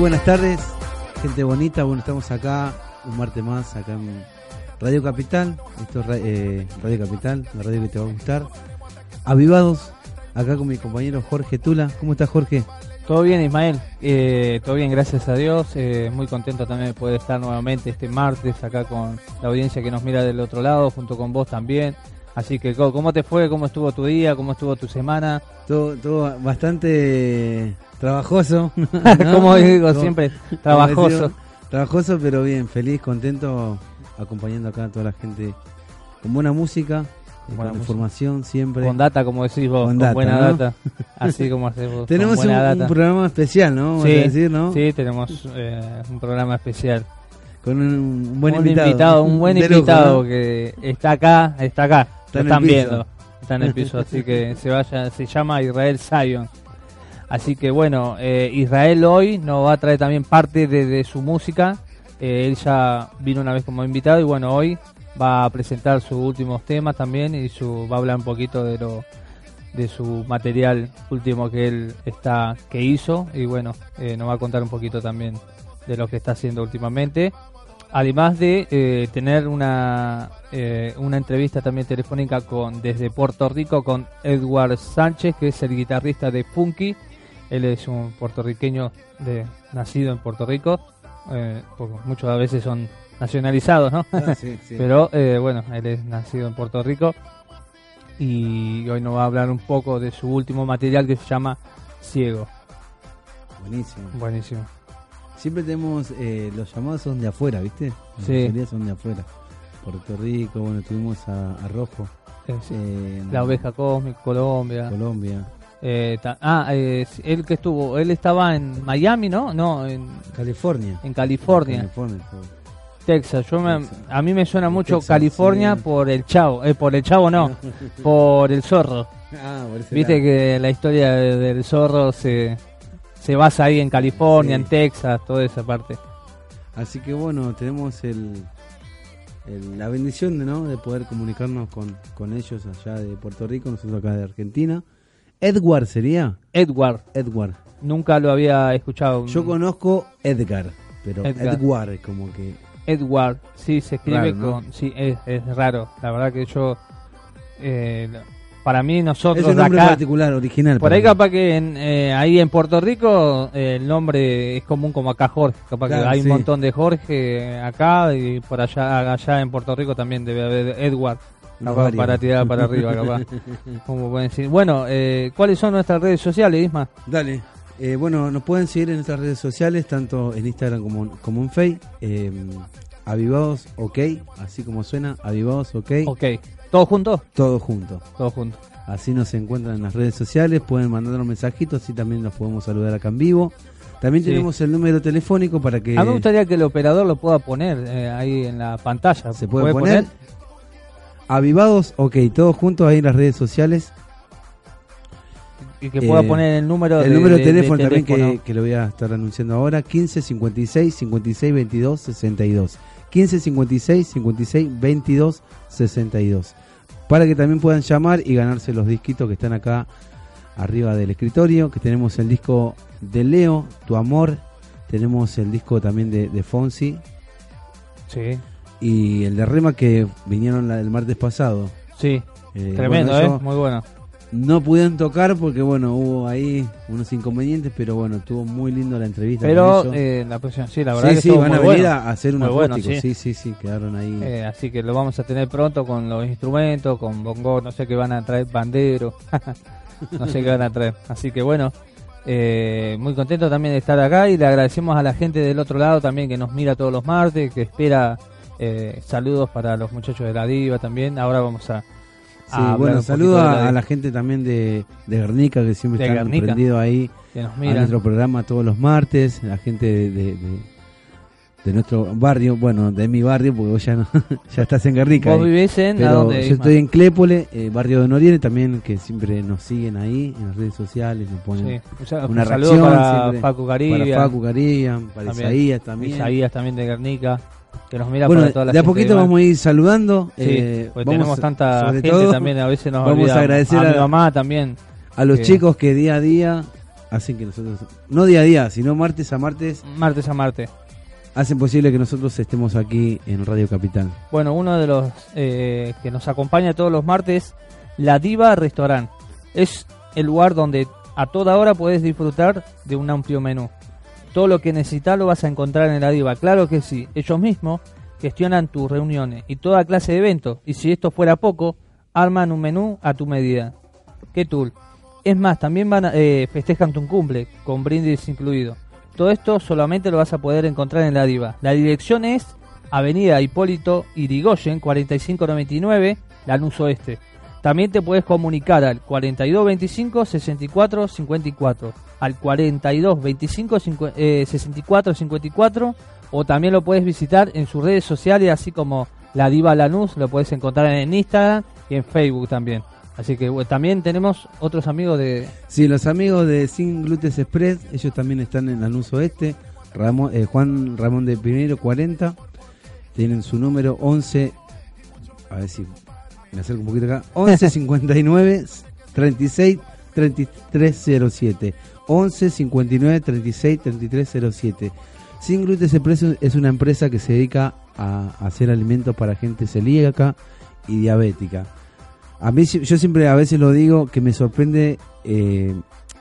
buenas tardes, gente bonita. Bueno, estamos acá un martes más, acá en Radio Capital. Esto es eh, Radio Capital, la radio que te va a gustar. Avivados, acá con mi compañero Jorge Tula. ¿Cómo estás, Jorge? Todo bien, Ismael. Eh, todo bien, gracias a Dios. Eh, muy contento también de poder estar nuevamente este martes acá con la audiencia que nos mira del otro lado, junto con vos también. Así que, ¿cómo te fue? ¿Cómo estuvo tu día? ¿Cómo estuvo tu semana? Todo, todo bastante trabajoso. ¿no? Como digo siempre, trabajoso. Trabajoso, pero bien, feliz, contento, acompañando acá a toda la gente con buena música, con Buena música. información siempre. Con data, como decís vos, Con con, data, buena ¿no? data. Así como haces vos. Tenemos un, programa especial, ¿no? Vamos sí, a decir, ¿no? sí, tenemos eh, un programa especial. Con un, un buen un invitado. un buen invitado ¿no? que está acá, está acá, Está lo están viendo, está en el piso, así que se vaya, se llama Israel Zion. Así que bueno, eh, Israel hoy nos va a traer también parte de, de su música. Eh, él ya vino una vez como invitado y bueno, hoy va a presentar sus últimos temas también y su, va a hablar un poquito de lo de su material último que él está que hizo y bueno, eh, nos va a contar un poquito también de lo que está haciendo últimamente. Además de eh, tener una eh, una entrevista también telefónica con desde Puerto Rico con Edward Sánchez que es el guitarrista de Funky. Él es un puertorriqueño de nacido en Puerto Rico eh, porque muchos a veces son nacionalizados no Ah, sí, sí. pero eh, bueno él es nacido en Puerto Rico y hoy nos va a hablar un poco de su último material que se llama Ciego Buenísimo. buenísimo Siempre tenemos, eh, los llamados son de afuera, ¿viste? La Sí. son de afuera. Puerto Rico, bueno, tuvimos a, a Rojo. Eh, sí. eh, La oveja cósmica, Colombia. Colombia. Eh, ta- ah, eh, él que estuvo, él estaba en Miami, ¿no? No, en, California. en California. Texas. Yo me- Texas. a mí me suena mucho Texas, California sí. por el chavo, eh, por el chavo no, por el zorro. Ah, por Viste lado. que la historia de- del zorro se, se basa ahí en California, Sí. en Texas, toda esa parte. Así que bueno, tenemos el, el- la bendición de, ¿no? de poder comunicarnos con, con ellos allá de Puerto Rico, nosotros acá de Argentina. Edward sería. Edward, Edward. nunca lo había escuchado. Yo conozco Edgar, pero Edgar. Edward como que... Edward, sí, se escribe Raro, ¿no? con. Sí, es, es raro. La verdad que yo. eh, para mí, nosotros Es un nombre acá. particular, original. Por ahí, mí. capaz que en, eh, ahí en Puerto Rico eh, el nombre es común como acá Jorge. Capaz Claro, que hay sí. un montón de Jorge acá y por allá allá en Puerto Rico también debe haber Edward. Capaz, para tirar para arriba, capaz. Como pueden decir. Bueno, eh, ¿cuáles son nuestras redes sociales, Isma? Dale. Eh, bueno, nos pueden seguir en nuestras redes sociales, tanto en Instagram como, como en Facebook. Eh, avivados, ok, así como suena, avivados, ok, Ok. ¿Todos juntos? todos juntos. Todos juntos. Así nos encuentran en las redes sociales, pueden mandarnos mensajitos y también nos podemos saludar acá en vivo. También Sí. tenemos el número telefónico para que A mí me gustaría que el operador lo pueda poner eh, ahí en la pantalla. se puede poner. Avivados, ok, todos juntos ahí en las redes sociales. Y que pueda Eh, poner el número El de, número de, de- de teléfono también que, lo voy a estar anunciando ahora, 15 56 56 22 62. 15 56 56 22 62. para que también puedan llamar y ganarse los disquitos que están acá arriba del escritorio, que tenemos el disco de Leo, Tu Amor, tenemos el disco también de, de Fonsi Sí, y el de Rema que vinieron la- el martes pasado. sí. Eh, Tremendo, bueno, ¿eh? Muy bueno. No pudieron tocar porque bueno, hubo ahí unos inconvenientes, pero bueno, estuvo muy lindo la entrevista. Pero con eh, la próxima, sí, la verdad sí, que sí, van muy a venir bueno. a hacer un bueno, sí, sí, sí, quedaron ahí. Eh, así que lo vamos a tener pronto con los instrumentos, con bongo, no sé qué van a traer, bandero, no sé qué van a traer. Así que bueno, eh, muy contento también de estar acá y le agradecemos a la gente del otro lado también que nos mira todos los martes, que espera eh, saludos para los muchachos de la diva también. Ahora vamos a... Sí, a bueno, un saludo poquito de a, la a gente también de, de Guernica que siempre De están prendidos ahí que nos a miran. nuestro programa todos los martes, la gente de, de, nuestro barrio, bueno, de mi barrio, porque vos ya, no, ya estás en Guernica. Vos ahí. vivís en... ¿a Pero dónde, yo estoy en Clépole, eh, barrio de Noriere, también que siempre nos siguen ahí en las redes sociales, nos ponen Sí, un un una saludo reacción para Facu Garibia, para Facu Caribian, para También. Isaías también. Isaías también de Guernica, que nos mira bueno, para toda la de a poquito vamos a ir saludando. Sí, eh, vamos tenemos a- tanta gente todo también, a veces nos vamos a agradecer a, a- mi mamá también. a los que- chicos que día a día hacen que nosotros, no día a día, sino martes a martes, Martes a martes. hacen posible que nosotros estemos aquí en Radio Capital. Bueno, uno de los eh, que nos acompaña todos los martes, La Diva Restaurant. Es el lugar donde a toda hora puedes disfrutar de un amplio menú. Todo lo que necesitas lo vas a encontrar en La Diva. Claro que sí, ellos mismos gestionan tus reuniones y toda clase de eventos. Y si esto fuera poco, arman un menú a tu medida. ¿Qué tool? Es más, también van a- eh, festejan tu cumple, con brindis incluido. Todo esto solamente lo vas a poder encontrar en La Diva. La dirección es Avenida Hipólito Irigoyen, 4599, Lanús Oeste. También te puedes comunicar al 4225 64 54, al 4225 cincu- eh, 64 54 o también lo puedes visitar en sus redes sociales así como La Diva Lanús, lo puedes encontrar en Instagram y en Facebook también. Así que también tenemos otros amigos de Sí, los amigos de Sin Glutes Express, ellos también están en Lanús Oeste. Ramón, eh, Juan Ramón de Primero 40. Tienen su número 11. A ver si me acerco un poquito acá. 11 59 36 33 07. 11 59 36 33 07. Sin Glutes Express es una empresa que se dedica a hacer alimentos para gente celíaca y diabética. A mí yo siempre a veces lo digo que me sorprende eh,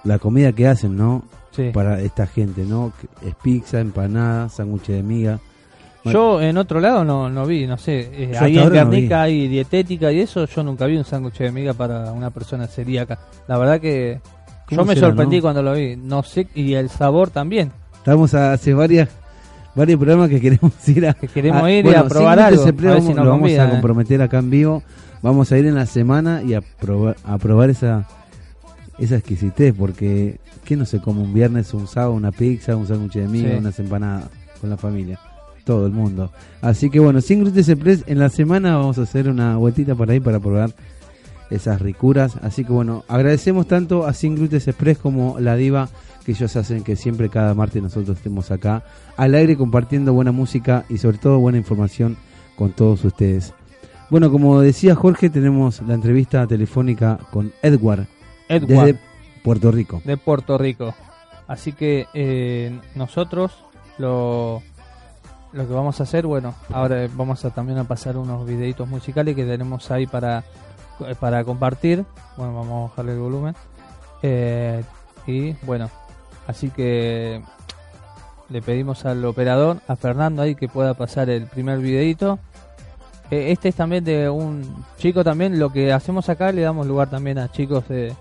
la comida que hacen, ¿no? sí. Para esta gente, ¿no? Es pizza, empanada, sándwich de miga. Yo en otro lado no, no vi, no sé, eh, ahí en no Guernica vi. hay dietética y eso, yo nunca vi un sándwich de miga para una persona celíaca. La verdad que ¿Cómo yo me será, sorprendí no? cuando lo vi, no sé, y el sabor también. Estamos a- hace varias varios programas que queremos ir a, Que queremos a- ir y a probar algo, a vamos- si lo vamos a eh. comprometer acá en vivo. Vamos a ir en la semana y a probar, a probar esa esa exquisitez, porque ¿quién no se come un viernes, un sábado, una pizza, un sándwich de miga, Sí. unas empanadas con la familia? Todo el mundo. Así que bueno, sin Gluten Express, en la semana vamos a hacer una vueltita por ahí para probar esas ricuras. Así que bueno, agradecemos tanto a Sin Gluten Express como la Diva que ellos hacen que siempre cada martes nosotros estemos acá al aire compartiendo buena música y sobre todo buena información con todos ustedes. Bueno, como decía Jorge, tenemos la entrevista telefónica con Edward, Edward, desde Puerto Rico. de Puerto Rico. Así que eh, nosotros lo, lo que vamos a hacer, bueno, ahora vamos a también a pasar unos videitos musicales que tenemos ahí para, para compartir. Bueno, vamos a bajarle el volumen. Eh, y bueno, así que le pedimos al operador, a Fernando ahí, que pueda pasar el primer videito. Eh, este es también de un chico también, lo que hacemos acá le damos lugar también a chicos de,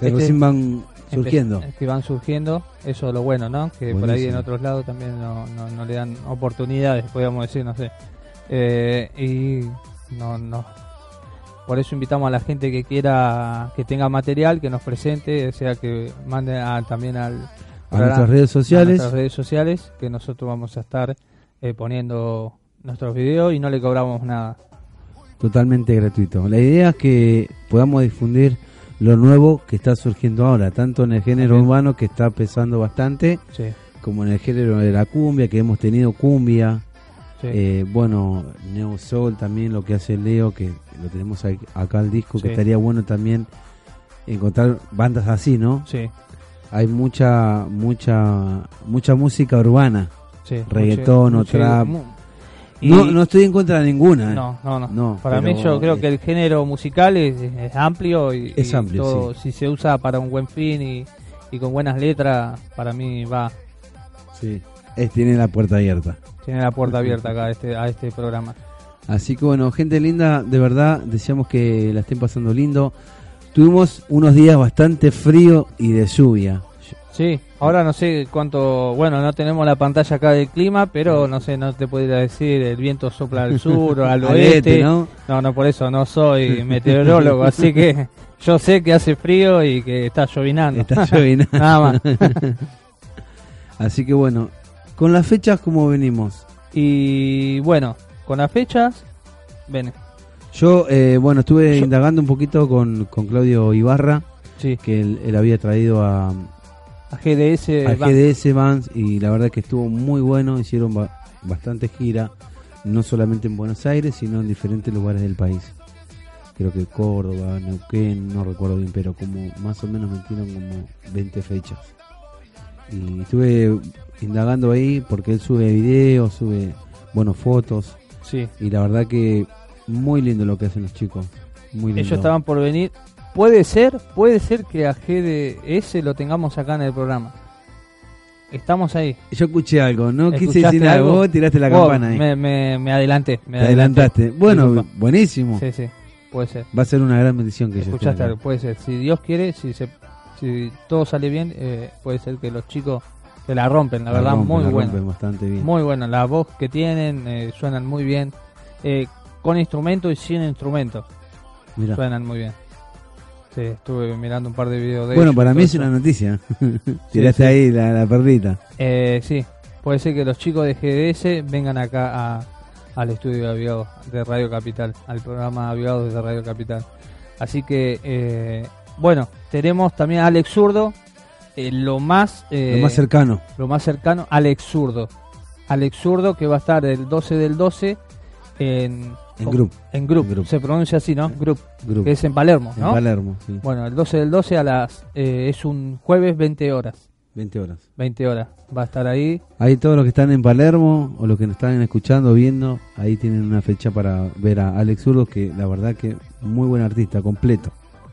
Que Este- recién van surgiendo. Empe- Que van surgiendo, eso es lo bueno, ¿no? Que por ahí en otros lados también no, no, no le dan oportunidades, podríamos decir, no sé. Eh, y no, no. Por eso invitamos a la gente que quiera, que tenga material, que nos presente, o sea, que mande a- también al, A nuestras redes a sociales. nuestras redes sociales, que nosotros vamos a estar eh, poniendo nuestros videos y no le cobramos nada. totalmente gratuito. La idea es que podamos difundir lo nuevo que está surgiendo ahora, tanto en el género urbano que está pesando bastante, Sí, como en el género de la cumbia, que hemos tenido cumbia, sí. eh, bueno, Neo Soul también, lo que hace Leo, que lo tenemos acá al disco, Sí. que estaría bueno también encontrar bandas así, ¿no? Sí, Hay mucha, mucha, mucha música urbana. sí. Reggaetón o trap. y- No, no estoy en contra de ninguna. ¿eh? No, no, no. No, Para mí yo creo eh, que el género musical es, es amplio y, Es y amplio, todo, sí. si se usa para un buen fin y, y con buenas letras, para mí va. Sí. Es, tiene la puerta abierta. Tiene la puerta abierta acá a este, a este programa. Así que bueno, gente linda, de verdad, deseamos que la estén pasando lindo. Tuvimos unos días bastante frío y de lluvia. Sí, ahora no sé cuánto, bueno, no tenemos la pantalla acá del clima, pero no sé, no te podría decir, el viento sopla al sur o al oeste. este, ¿no? No, no, por eso no soy meteorólogo, así que yo sé que hace frío y que está llovinando. Está llovinando. Nada más. Así que bueno, con las fechas, ¿cómo venimos? Y bueno, con las fechas, ven, Yo, eh, bueno, estuve Yo- indagando un poquito con, con Claudio Ibarra, sí, que él, él había traído a, a GDS, a. GDS Vans y la verdad que estuvo muy bueno, hicieron ba- bastante gira, no solamente en Buenos Aires, sino en diferentes lugares del país. Creo que Córdoba, Neuquén, no recuerdo bien, pero como más o menos metieron como 20 fechas. Y estuve indagando ahí porque él sube videos, sube, bueno, fotos sí. y la verdad que muy lindo lo que hacen los chicos. Muy lindo. Ellos estaban por venir. Puede ser, puede ser que a GDS lo tengamos acá en el programa. Estamos ahí. Yo escuché algo, no quise ¿Escuchaste decir nada, algo? vos tiraste la campana ahí. Me, me, me adelanté. Me Te adelantaste. Bueno, Disculpa. buenísimo. Sí, sí, puede ser. Va a ser una gran bendición que Escuchaste algo, puede ser. Si Dios quiere, si se, si todo sale bien, eh, puede ser que los chicos se la rompen, la, verdad, rompen, muy la rompen bastante bien. Muy bueno, la voz que tienen, eh, suenan muy bien. Eh, con instrumento y sin instrumento, Mirá. suenan muy bien. Sí, estuve mirando un par de videos de Bueno, ellos para mí es eso. una noticia. Tiraste sí. ahí la, la perlita. Eh, sí, puede ser que los chicos de GDS vengan acá a- al estudio de Aviados de Radio Capital, al programa Aviados de Radio Capital. Así que, eh, bueno, tenemos también a Alex Zurdo, eh, lo más eh, lo más cercano. lo más cercano, Alex Zurdo. Alex Zurdo que va a estar el 12 del 12 en, En Group. En Group, En se pronuncia así, ¿no? Group, Group. que es en Palermo, en ¿no? Palermo, sí. Bueno, el 12 del 12 a las eh, es un jueves 20 horas. 20 horas. 20 horas. Va a estar ahí. Ahí todos los que están en Palermo o los que nos están escuchando, viendo, ahí tienen una fecha para ver a Alex Zurdo, que la verdad que muy buen artista, completo.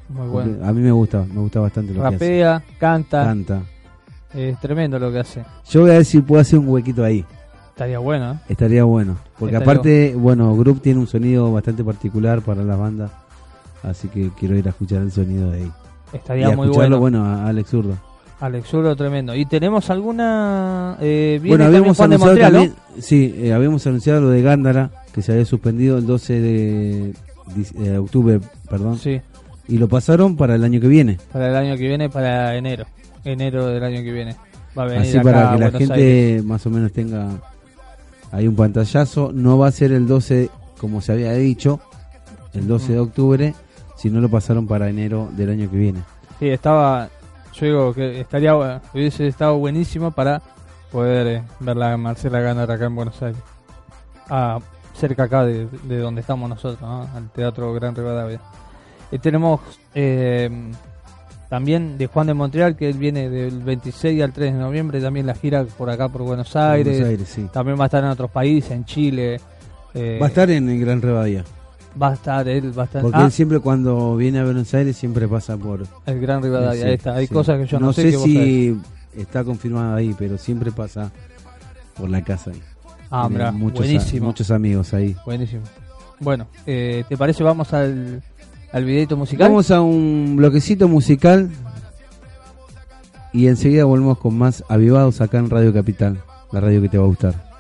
Muy bueno. A mí me gusta, me gusta bastante lo que hace. Rapea, canta. Canta. Es tremendo lo que hace. Yo voy a ver si puedo hacer un huequito ahí. Estaría bueno, ¿eh? Estaría bueno. Porque Estaría aparte, bueno, Group tiene un sonido bastante particular para las bandas. Así que quiero ir a escuchar el sonido de ahí. Estaría y muy escucharlo, bueno. bueno, a Alex Zurdo. Alex Zurdo, tremendo. ¿Y tenemos alguna...? Eh, Bueno, habíamos Juan de anunciado también, sí, eh, habíamos anunciado lo de Gándara, que se había suspendido el 12 de, dis- eh, octubre, perdón, Sí, y lo pasaron para el año que viene. para el año que viene, para enero. Enero del año que viene. Va a venir Así acá para que la gente Aires. más o menos tenga ahí un pantallazo. No va a ser el 12 como se había dicho, el 12 de octubre, sino lo pasaron para enero del año que viene. Sí, estaba... Yo digo que estaría hubiese estado buenísimo para poder eh, ver la Marcela ganar acá en Buenos Aires. Ah, cerca acá de, de donde estamos nosotros, ¿no? Al Teatro Gran Rivadavia. Y tenemos eh, también de Juan de Montreal, que él viene del 26 al 3 de noviembre, también la gira por acá por Buenos Aires. Buenos Aires, sí. También va a estar en otros países, en Chile. eh, Va a estar en el Gran Revadía. va a estar él, va a estar Porque ah, él siempre cuando viene a Buenos Aires siempre pasa por... el Gran Rivadavia. Sí, ahí está. Hay sí. cosas que yo no, no sé. si está confirmado ahí, pero siempre pasa por la casa ahí. Ah, mirá, muchos, buenísimo. muchos amigos ahí. Buenísimo. Bueno, eh, ¿te parece? Vamos al, al videito musical. Vamos a un bloquecito musical y enseguida volvemos con más avivados acá en Radio Capital, la radio que te va a gustar.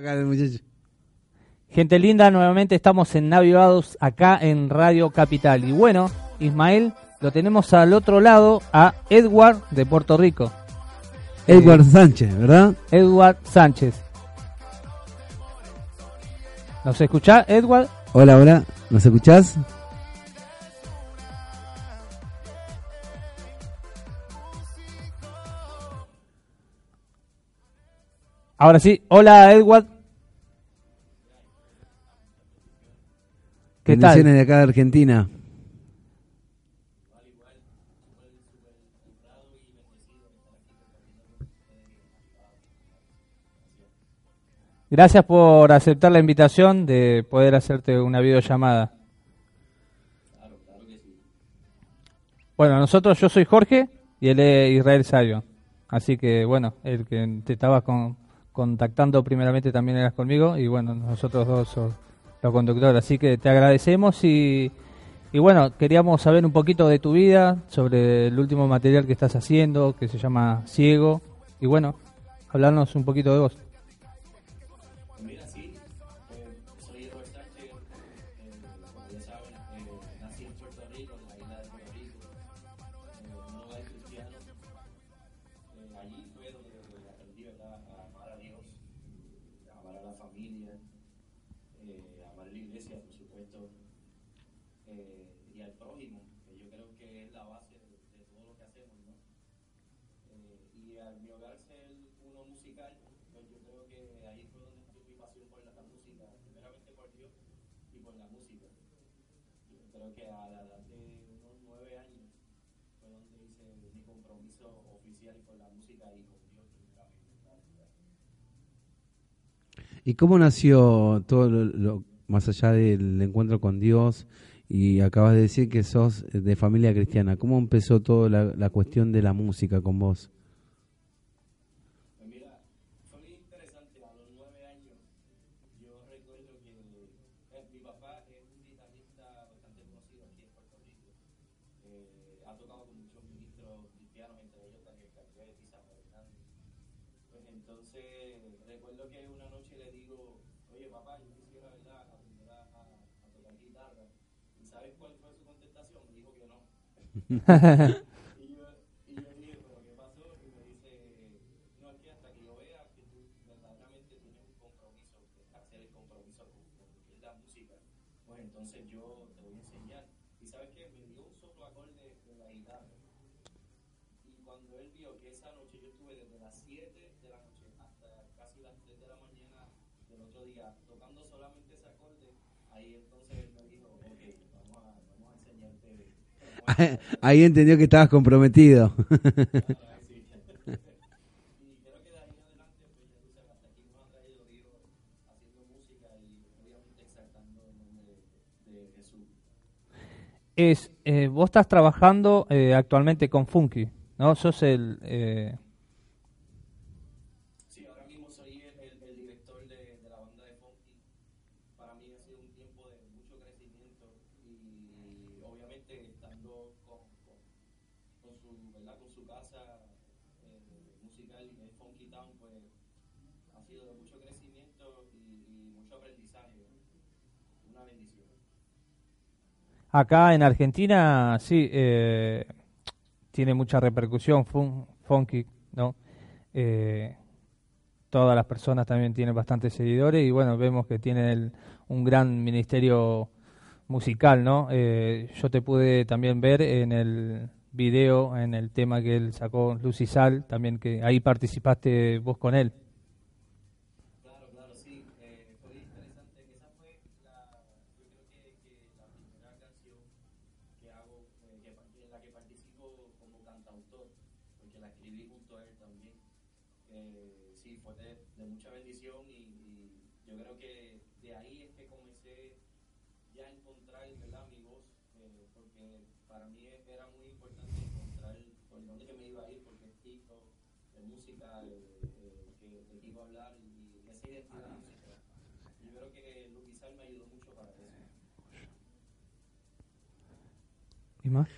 Acá el muchacho. Gente linda, nuevamente estamos en Navigados acá en Radio Capital. Y bueno, Ismael, lo tenemos al otro lado a Edward de Puerto Rico. Edward Sánchez, ¿verdad? Edward Sánchez. ¿Nos escucha, Edward? Hola, hola. ¿Nos escuchás? Ahora sí. Hola, Edward. ¿Qué tal? De acá de Argentina. Gracias por aceptar la invitación de poder hacerte una videollamada. Bueno, nosotros, yo soy Jorge y él es Israel Sayo. Así que, bueno, el que te estaba con- contactando primeramente también eras conmigo y, bueno, nosotros dos somos los conductores. Así que te agradecemos y, y, bueno, queríamos saber un poquito de tu vida, sobre el último material que estás haciendo, que se llama Ciego. Y, bueno, hablarnos un poquito de vos. Oficial con la música y. ¿Y cómo nació todo lo, más allá del encuentro con Dios? Y acabas de decir que sos de familia cristiana. ¿Cómo empezó toda la cuestión de la música con vos? 嘿嘿嘿 el nombre de, de Jesús. es eh, vos estás trabajando eh, actualmente con Funky, ¿no? Sos el eh, Sí, ahora mismo soy el, el- el director de, de la banda de Funky. Para mí ha sido un tiempo de mucho crecimiento y obviamente estando con, con, con su, ¿verdad? con su casa eh, musical y de Funky Town, pues ha sido de mucho crecimiento y, y mucho aprendizaje. Una bendición. Acá en Argentina, sí, eh, tiene mucha repercusión fun- Funky, ¿no? Eh, todas las personas también tienen bastantes seguidores y bueno, vemos que tienen el- un gran ministerio musical, ¿no? Eh, yo te pude también ver en el video, en el tema que él sacó Lucy Sal, también que ahí participaste vos con él. Claro, claro, sí. Eh, fue interesante. Esa fue la, yo creo que, que la primera canción que hago, eh, que, pa- en la que participo como cantautor, porque la escribí junto a él también. Eh, sí, fue de, de mucha bendición y, y yo creo que de ahí es que comencé ya a encontrar ¿verdad? mi voz, eh, porque para mí era muy importante encontrar por dónde que me iba a ir, porque el tipo de música eh, eh, que, de que iba a hablar y, y esa identidad musical. Yo creo que Luquizar me ayudó mucho para eso. ¿Y más?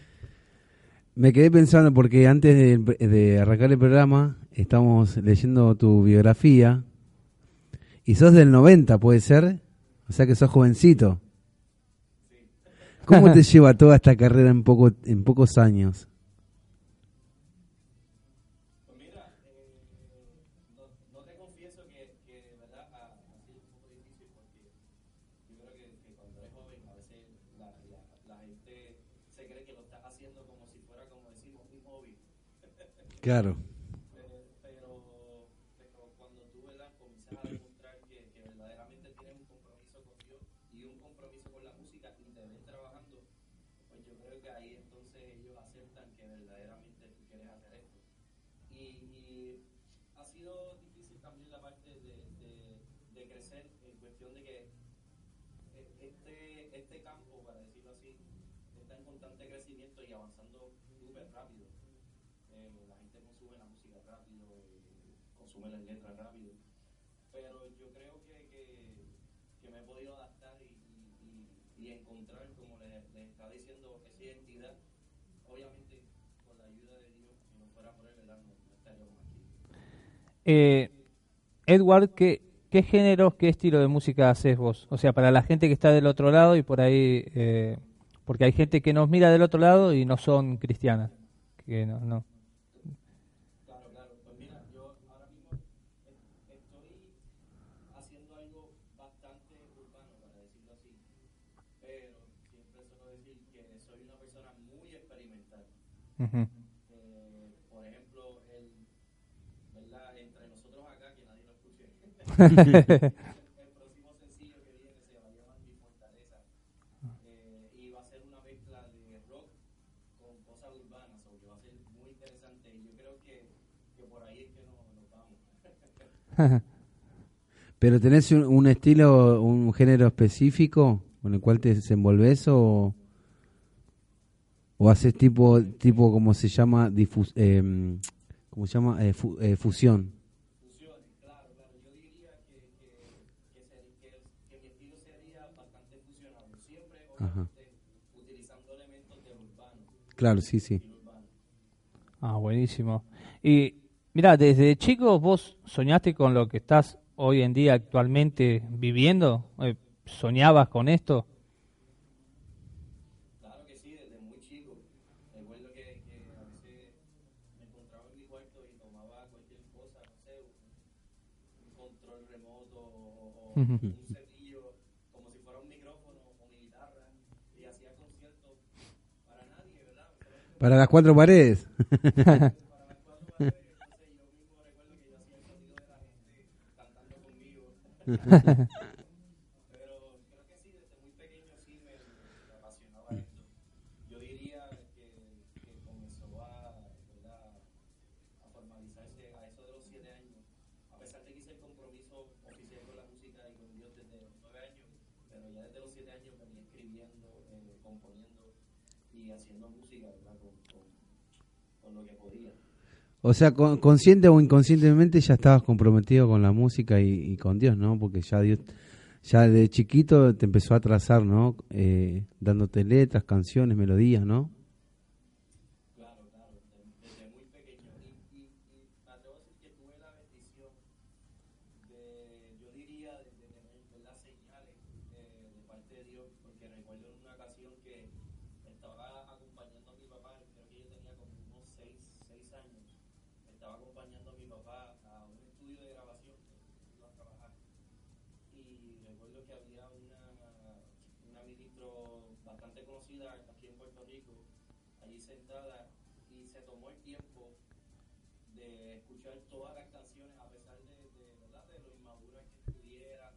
Me quedé pensando porque antes de, de arrancar el programa estamos leyendo tu biografía Y sos del 90, ¿puede ser? O sea que sos jovencito. ¿Cómo te lleva toda esta carrera en, poco, en pocos años? Pues mira, eh, no, no te confieso que, que de verdad ha, ha sido un poco difícil porque yo creo que, que cuando eres joven a veces la, la, la gente se cree que lo estás haciendo como si fuera, como decimos, un hobby. Claro. Pero, pero, pero cuando tú ¿verdad? comienzas a demostrar que, que verdaderamente tienes un compromiso con Dios y un compromiso con la música y te ven trabajando, pues yo creo que ahí entonces ellos aceptan que verdaderamente tú quieres hacer esto. Y, y ha sido difícil también la parte de, de, de crecer en cuestión de que e- este, este campo, para decirlo así, está en constante crecimiento y avanzando súper rápido. Eh, la gente consume la música rápido, eh, consume las letras rápido. Pero yo creo que, que, que me he podido adaptar y, y, y, encontrar, como les le está diciendo, esa identidad. Obviamente, con la ayuda de Dios, si no fuera por él, ¿verdad? no, no estaríamos aquí. Eh, Edward, ¿qué, ¿qué géneros, qué estilo de música haces vos? O sea, para la gente que está del otro lado y por ahí, eh, porque hay gente que nos mira del otro lado y no son cristianas. Que no, no. Experimental. Ujú. Eh, por ejemplo, el, ¿verdad? entre nosotros acá, que nadie lo escuche, el próximo sencillo que viene se va a llamar Mi Fortaleza. Eh, y va a ser una mezcla de rock con cosas urbanas, o que va a ser muy interesante. Y yo creo que, que por ahí es que nos, nos vamos. ¿Pero tenés un, un estilo, un género específico con el cual te desenvolves o, o haces tipo, tipo como se llama, difus, eh, ¿cómo se llama? Eh, fu- eh, fusión. Fusiones, claro, claro. Yo diría que, que, que, ser- que- que mi estilo sería bastante fusionado. Siempre, Ajá. utilizando elementos del urbano. Claro, sí, sí. Ah, buenísimo. Y mira, desde chico vos soñaste con lo que estás hoy en día actualmente viviendo. Eh, ¿Soñabas con esto? Claro que sí, desde muy chico. Recuerdo que, que a veces me encontraba en mi cuarto y tomaba cualquier cosa, no sé, un, un control remoto o, o un cepillo, como si fuera un micrófono o mi guitarra, y hacía conciertos para nadie, ¿verdad? Para las cuatro paredes. 嗯嘿嘿 O sea, con- consciente o inconscientemente ya estabas comprometido con la música y, y con Dios, ¿no? Porque ya Dios, ya de chiquito te empezó a trazar, ¿no? Eh, dándote letras, canciones, melodías, ¿no? Claro, claro, desde, desde muy pequeño. Y, y, y me atrevo a decir que tuve la bendición de, yo diría, de, de tener ¿verdad? señales eh, de parte de Dios, porque recuerdo en una ocasión que estaba acompañando a mi papá, creo que yo tenía como unos 6 seis años, estaba acompañando a mi papá a un estudio de grabación, iba a trabajar, y recuerdo que había una, una ministro bastante conocida aquí en Puerto Rico, allí sentada y se tomó el tiempo de escuchar todas las canciones a pesar de, de, ¿verdad? de lo inmaduras que estuvieran,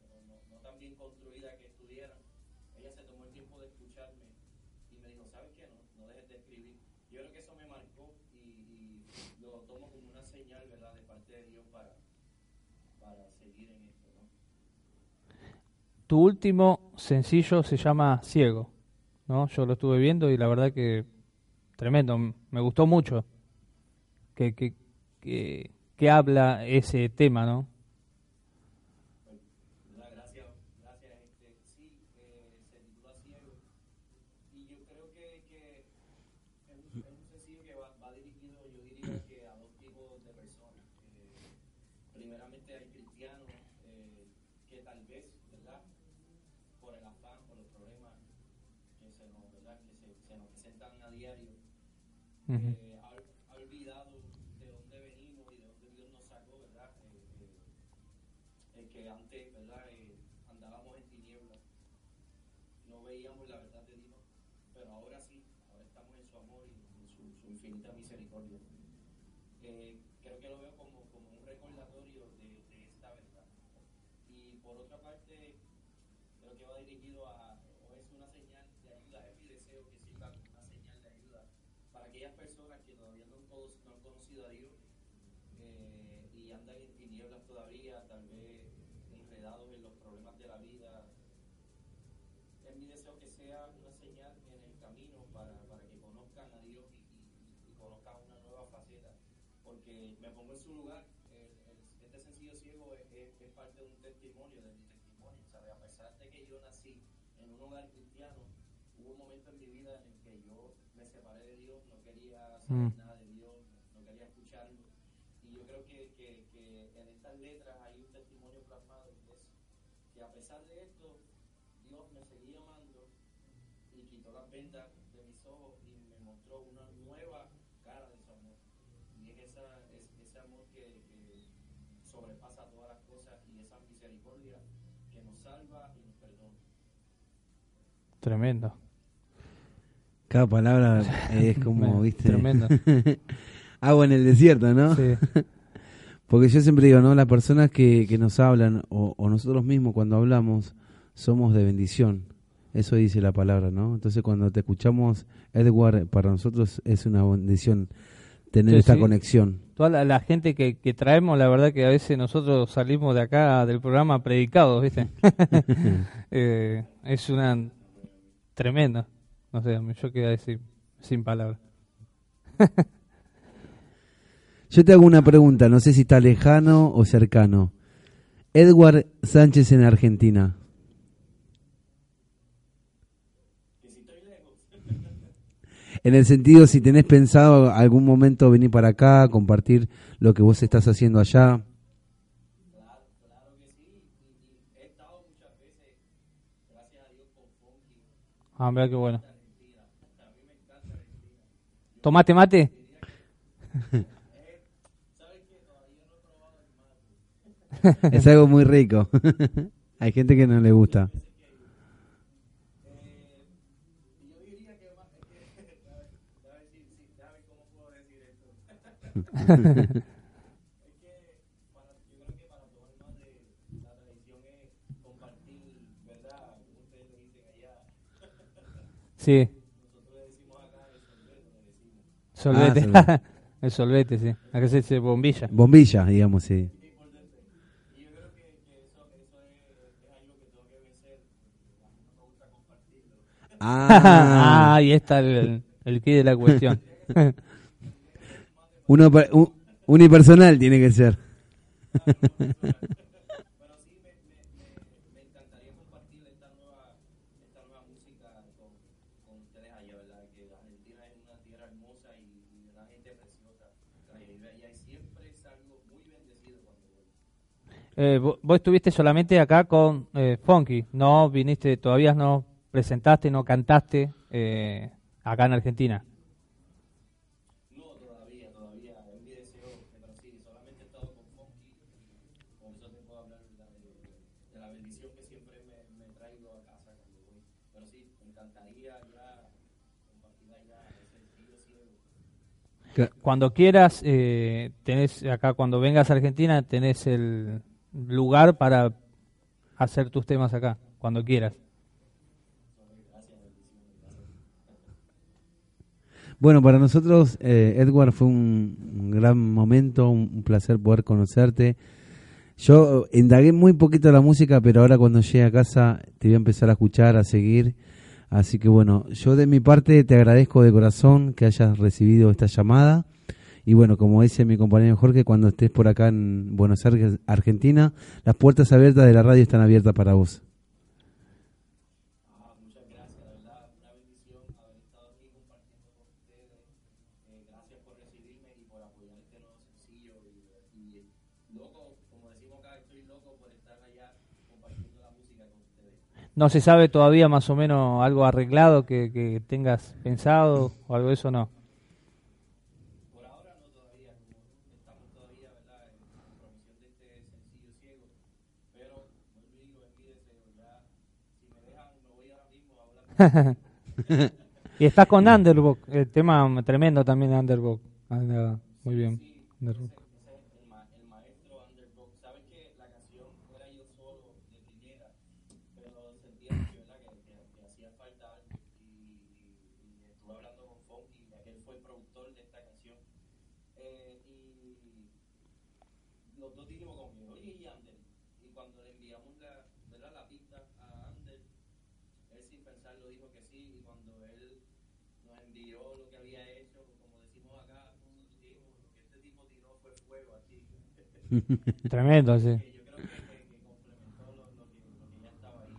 pero no, tan bien construidas que estuvieran. Ella se tomó el tiempo de escucharme y me dijo, ¿sabes qué? No, dejes de escribir. Yo creo que eso me marcó y, lo tomo como una señal, ¿verdad?, de parte de Dios para, para seguir en esto, ¿no? Tu último sencillo se llama Ciego, ¿no? Yo lo estuve viendo y la verdad que tremendo, me gustó mucho que, que, que, que habla ese tema, ¿no? ¿verdad? Gracias, gracias. Este, sí, eh, se titula Ciego. Y yo creo que, que es, un, es un sencillo que va, va dirigido, yo diría que a dos tipos de personas. Eh, primeramente hay cristianos que tal vez, ¿verdad? Por el afán, por los problemas que se nos, ¿verdad? Que se, se nos presentan a diario, Ujú. eh, ha, ha olvidado de dónde venimos y de dónde Dios nos sacó, ¿verdad? Eh, eh, el que antes, ¿verdad? Eh, andábamos en tinieblas, no veíamos la verdad de Dios, pero ahora sí, ahora estamos en su amor y en su, su infinita misericordia. Eh, creo que lo veo como, como un recordatorio de, de esta verdad. Y por otra parte, creo que va dirigido a, o es una señal de ayuda, es mi deseo que sirva como una señal de ayuda para aquellas personas que todavía no han, cono- no han conocido a Dios eh, y andan en tinieblas todavía, tal vez enredados en los problemas de la vida. Es mi deseo que sea una señal en el camino para, para que conozcan a Dios y, y- y conozcan una nueva faceta. Me pongo en su lugar, el- el- este sencillo ciego es, es- es parte de un testimonio, de mi testimonio. A pesar de que yo nací en un hogar cristiano, hubo un momento en mi vida en el que yo me separé de Dios, no quería saber Mm. nada de Dios, no quería escucharlo. Y yo creo que, que, que en estas letras hay un testimonio plasmado que es que a pesar de esto, Dios me seguía amando y quitó las vendas de mis ojos y me mostró una nueva cara de su amor. Y es, esa, es ese amor que, que sobrepasa todas las cosas y esa misericordia que nos salva y nos perdona. Tremendo. Cada palabra es como, viste. tremendo. Agua en el desierto, ¿no? Sí. Porque yo siempre digo, ¿no? Las personas que, que nos hablan, o, o nosotros mismos cuando hablamos, somos de bendición. Eso dice la palabra, ¿no? Entonces cuando te escuchamos, Edward, para nosotros es una bendición tener Sí, esta sí. conexión. Toda la, la gente que, que traemos, la verdad que a veces nosotros salimos de acá del programa predicados, ¿viste? Eh, es una tremenda. No sé, yo quedé decir sin palabras. Yo te hago una pregunta, no sé si está lejano o cercano. Edward Sánchez en Argentina. En el sentido, si tenés pensado algún momento venir para acá, compartir lo que vos estás haciendo allá. Claro, claro que sí. Y, y he estado muchas veces, gracias a Dios, con Funky Ah, mira qué bueno. ¿Tomate mate. Es algo muy rico. Hay gente que no le gusta. Eh, yo diría que más, es que, a ver, a ver si, si, a ver cómo puedo decir esto. es que para, yo creo que para tomar más de la tradición es compartir, ¿verdad? Como ustedes le dicen allá. Sí, Nosotros le decimos acá el sorbete, le decimos. solvete. solvete. el solvete, sí. Acá se dice bombilla. Bombilla, digamos, sí. Y yo creo que, que eso, eso es, es algo que tengo que vencer. porque A mí no me gusta compartirlo. Ah, Ah, ahí está el, el quid de la cuestión. uno, un- unipersonal tiene que ser. Eh, vo- vos estuviste solamente acá con eh, Funky, no viniste, todavía no presentaste, no cantaste eh, acá en Argentina. No, todavía, todavía. Es mi deseo, pero sí, solamente he estado con Funky. Por eso te puedo hablar ¿verdad? de, de la bendición que siempre me, me traigo a casa cuando voy. Pero sí, me encantaría ya compartir allá ese estilo Cuando quieras, eh, tenés acá, cuando vengas a Argentina, tenés el lugar para hacer tus temas acá, cuando quieras. Bueno, para nosotros, eh, Edward, fue un, un gran momento, un, un placer poder conocerte. Yo indagué muy poquito la música, pero ahora cuando llegue a casa te voy a empezar a escuchar, a seguir. Así que bueno, yo de mi parte te agradezco de corazón que hayas recibido esta llamada. Y bueno, como dice mi compañero Jorge, cuando estés por acá en Buenos Aires, Argentina, las puertas abiertas de la radio están abiertas para vos. Ah, muchas gracias, de verdad, una bendición haber estado aquí compartiendo con ustedes. Eh, gracias por recibirme y por apoyar este nuevo sencillo. Y, y loco, como decimos acá, estoy loco por estar allá compartiendo No se sabe todavía más o menos algo arreglado que, que tengas pensado o algo de eso, no. Este y digo, envídese, ya, si me dejan, me voy ahora mismo a hablar. Y estás con Underbook, el tema tremendo también de Underbook. Anda muy bien. Underbook. Ese es el, ma- el maestro Underdog. Sabes que la canción era yo solo de primera, pero sentía que, ¿verdad? que, que, que hacía falta algo. Y, y- y estuve hablando con Funky, ya que él fue el productor de esta canción. Eh, y los dos dijimos conmigo, oye, y Ander. Y cuando le enviamos la, ¿verdad? la pista a Ander, él pensarlo dijo que sí. Y cuando él nos envió lo que había hecho, como decimos acá, dijimos, lo que este tipo tiró fue fuego aquí. Tremendo, sí. que yo creo que, que, que complementó lo, lo, que, lo que ya estaba ahí.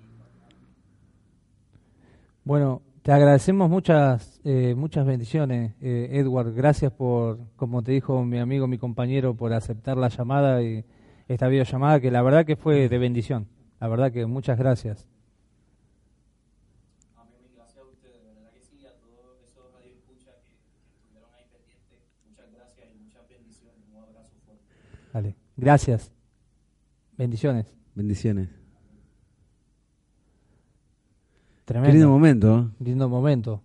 Bueno, te agradecemos muchas eh, muchas bendiciones, eh, Edward. Gracias por, como te dijo mi amigo, mi compañero, por aceptar la llamada y esta videollamada, que la verdad que fue de bendición. La verdad que muchas gracias. Amén, y gracias a ustedes, de verdad que sí, a todos esos radioescuchas que, que estuvieron ahí pendientes, muchas gracias y muchas bendiciones. Un abrazo fuerte. Vale. Gracias. Bendiciones. Bendiciones. Tremendo. Qué lindo momento. ¿eh? Lindo momento.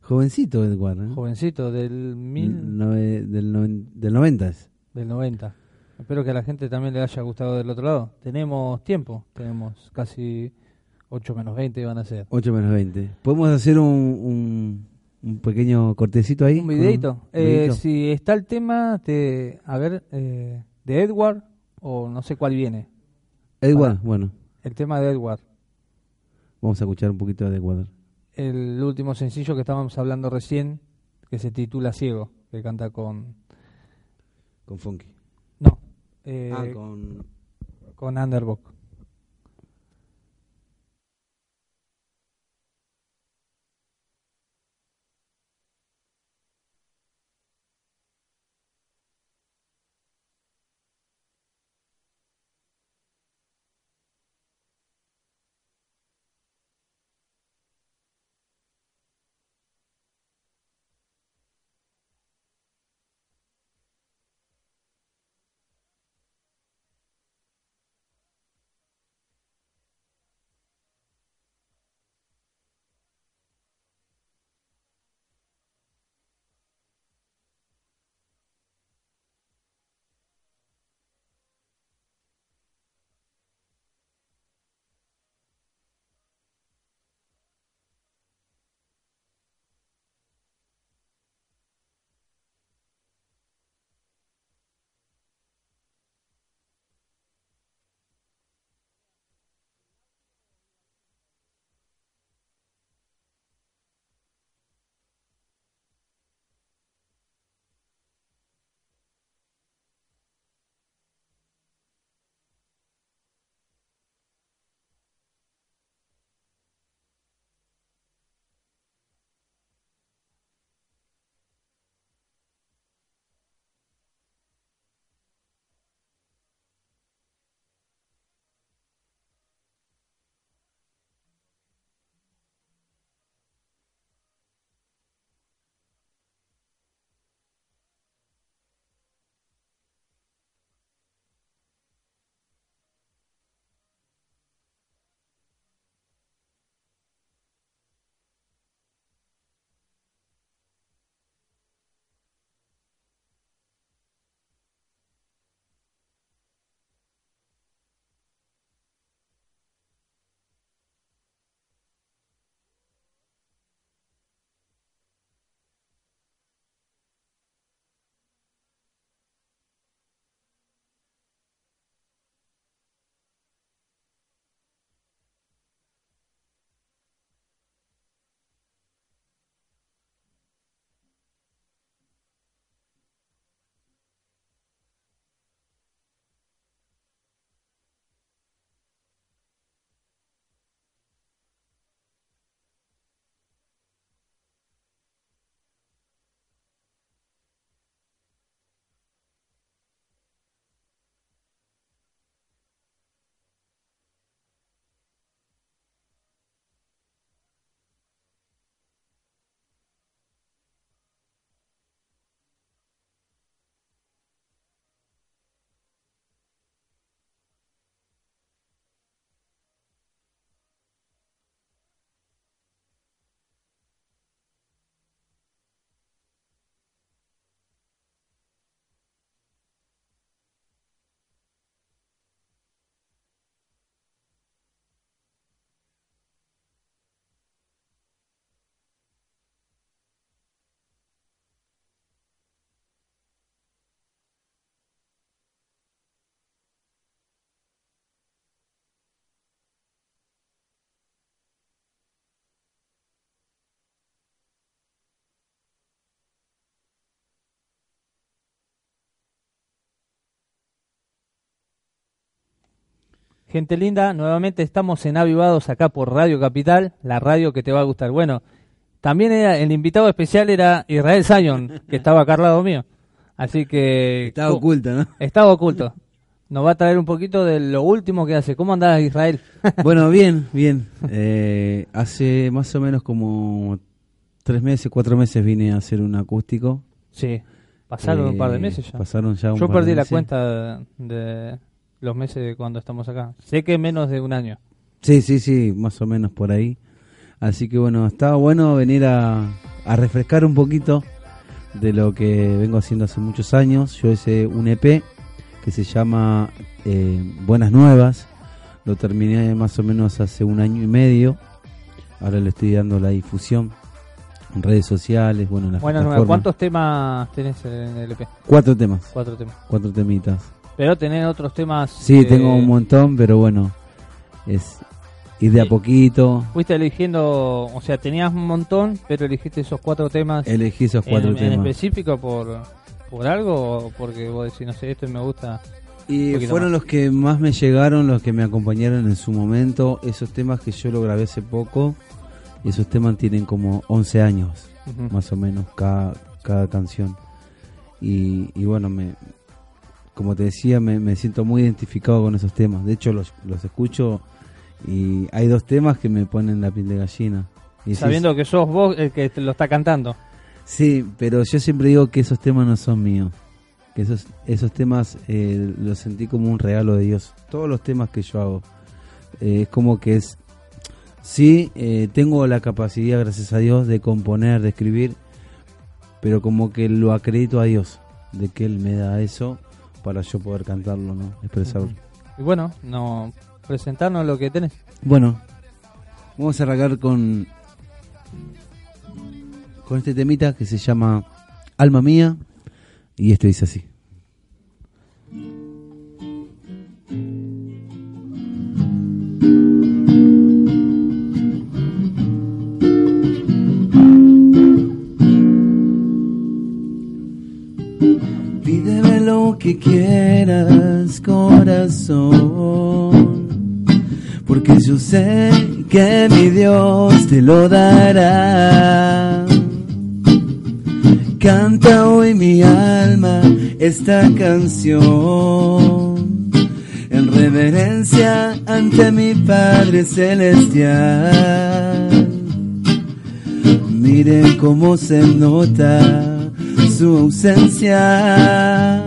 Jovencito Edward. ¿eh? Jovencito del mil, del, noven- del 90. es. del 90. Espero que a la gente también le haya gustado del otro lado. Tenemos tiempo, tenemos casi 8 menos 20 van a ser. 8 menos 20. ¿Podemos hacer un, un, un pequeño cortecito ahí? Un videito. ¿Un Eh, si está el tema de, a ver, eh, de Edward o no sé cuál viene. Edward, bueno, El tema de Edward. vamos a escuchar un poquito de Edward. El último sencillo que estábamos hablando recién, que se titula Ciego, que canta con... Con Funky. No, eh, ah, con... con Underbook. Gente linda, nuevamente estamos en Avivados acá por Radio Capital, la radio que te va a gustar. Bueno, también era, el invitado especial era Israel Zion, que estaba acá al lado mío. Así que... Estaba oculta, ¿no? Estaba oculto. Nos va a traer un poquito de lo último que hace. ¿Cómo andás, Israel? Bueno, bien, bien. Eh, hace más o menos como tres meses, cuatro meses vine a hacer un acústico. sí, pasaron un par de Eh, meses ya. Pasaron ya un Yo par de perdí la meses. cuenta de los meses de cuando estamos acá. Sé que menos de un año. Sí, sí, sí, más o menos por ahí. Así que bueno, estaba bueno venir a, a refrescar un poquito de lo que vengo haciendo hace muchos años. Yo hice un EP que se llama eh, Buenas Nuevas. Lo terminé más o menos hace un año y medio. Ahora le estoy dando la difusión en redes sociales, bueno, en las plataformas. ¿cuántos temas tenés en el EP? Cuatro temas, Cuatro temas. cuatro temitas. Pero tenés otros temas. Sí, eh, tengo un montón, pero bueno, es ir de a poquito. Fuiste eligiendo, o sea, tenías un montón, pero elegiste esos cuatro temas Elegí esos cuatro en, en temas. específico por, por algo o porque vos decís, no sé, esto me gusta. Y fueron más. los que más me llegaron, los que me acompañaron en su momento. Esos temas que yo lo grabé hace poco. Esos temas tienen como 11 años, más o menos, cada, cada canción. Y, y bueno, me, como te decía, me, me siento muy identificado con esos temas. De hecho, los, los escucho y hay dos temas que me ponen la piel de gallina. Y Sabiendo que sos vos el que te lo está cantando. Sí, pero yo siempre digo que esos temas no son míos. Que esos, esos temas eh, los sentí como un regalo de Dios. Todos los temas que yo hago. eh, es como que es... Sí, eh, tengo la capacidad, gracias a Dios, de componer, de escribir. Pero como que lo acredito a Dios. De que Él me da eso para yo poder cantarlo, ¿no? Expresarlo. Y bueno, no presentarnos lo que tenés. Bueno, vamos a arrancar con con este temita que se llama Alma Mía y esto dice así. Lo que quieras, corazón, porque yo sé que mi Dios te lo dará. Canta hoy mi alma esta canción en reverencia ante mi Padre Celestial. Miren cómo se nota su ausencia,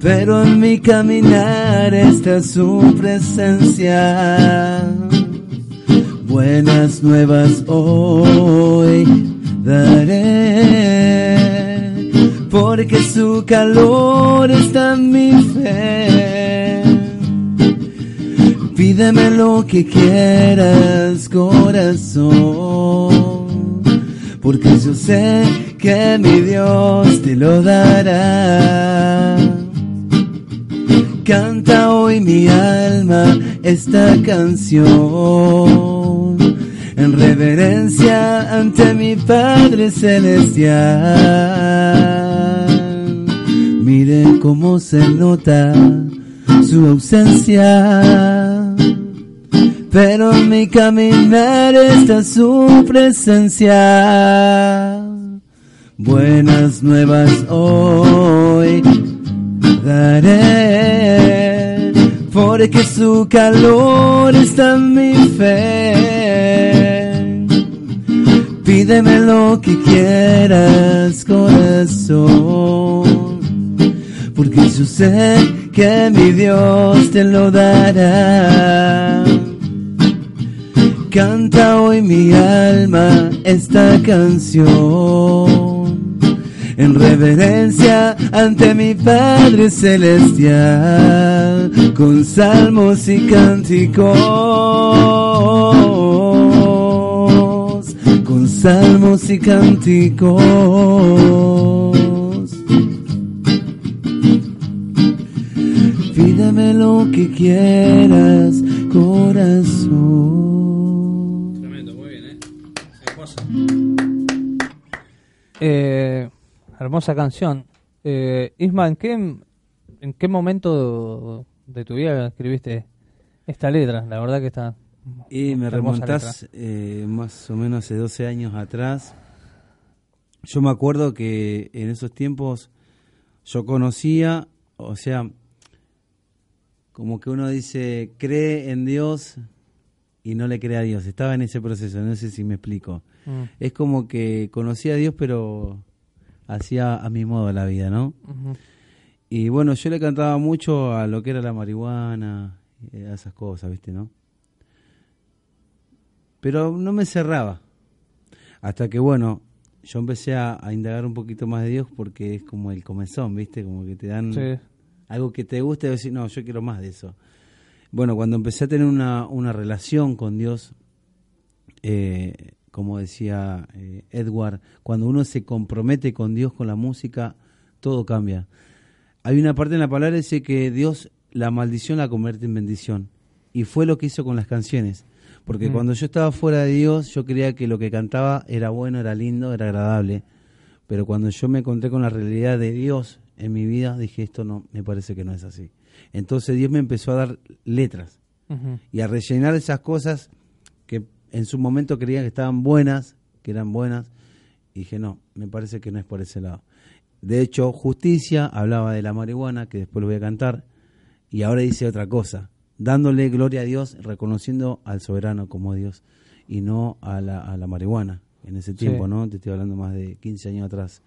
pero en mi caminar está su presencia. Buenas nuevas hoy daré, porque su calor está en mi fe. Pídeme lo que quieras, corazón, porque yo sé que mi Dios te lo dará. Canta hoy mi alma esta canción en reverencia ante mi Padre Celestial. Mire cómo se nota su ausencia, pero en mi caminar está su presencia. Buenas nuevas hoy daré, porque su calor está en mi fe. Pídeme lo que quieras, corazón, porque yo sé que mi Dios te lo dará. Canta hoy mi alma esta canción en reverencia ante mi Padre Celestial, con salmos y cánticos, con salmos y cánticos. Pídame lo que quieras, corazón. Tremendo, muy bien, ¿eh? Hermosa canción. Eh, Isma, ¿en qué, ¿en qué momento de tu vida escribiste esta letra, la verdad que está... Y me remontás eh, más o menos hace 12 años atrás. Yo me acuerdo que en esos tiempos yo conocía, o sea, como que uno dice, cree en Dios y no le cree a Dios. Estaba en ese proceso, no sé si me explico. Mm, Es como que conocía a Dios, pero hacía a mi modo la vida, ¿no? Y bueno, yo le cantaba mucho a lo que era la marihuana, eh, a esas cosas, ¿viste, no? Pero no me cerraba. Hasta que, bueno, yo empecé a, a indagar un poquito más de Dios porque es como el comezón, ¿viste? Como que te dan Sí. algo que te guste y decir, no, yo quiero más de eso. Bueno, cuando empecé a tener una, una relación con Dios, eh, como decía eh, Edward, cuando uno se compromete con Dios, con la música, todo cambia. Hay una parte en la palabra que dice que Dios la maldición la convierte en bendición. Y fue lo que hizo con las canciones. Porque Mm. cuando yo estaba fuera de Dios, yo creía que lo que cantaba era bueno, era lindo, era agradable. Pero cuando yo me encontré con la realidad de Dios en mi vida, dije, esto no, me parece que no es así. Entonces Dios me empezó a dar letras y a rellenar esas cosas en su momento creía que estaban buenas, que eran buenas, y dije, no, me parece que no es por ese lado. De hecho, Justicia hablaba de la marihuana, que después lo voy a cantar, y ahora dice otra cosa, dándole gloria a Dios, reconociendo al soberano como Dios, y no a la, a la marihuana, en ese tiempo, Sí. ¿no? Te estoy hablando más de 15 años atrás.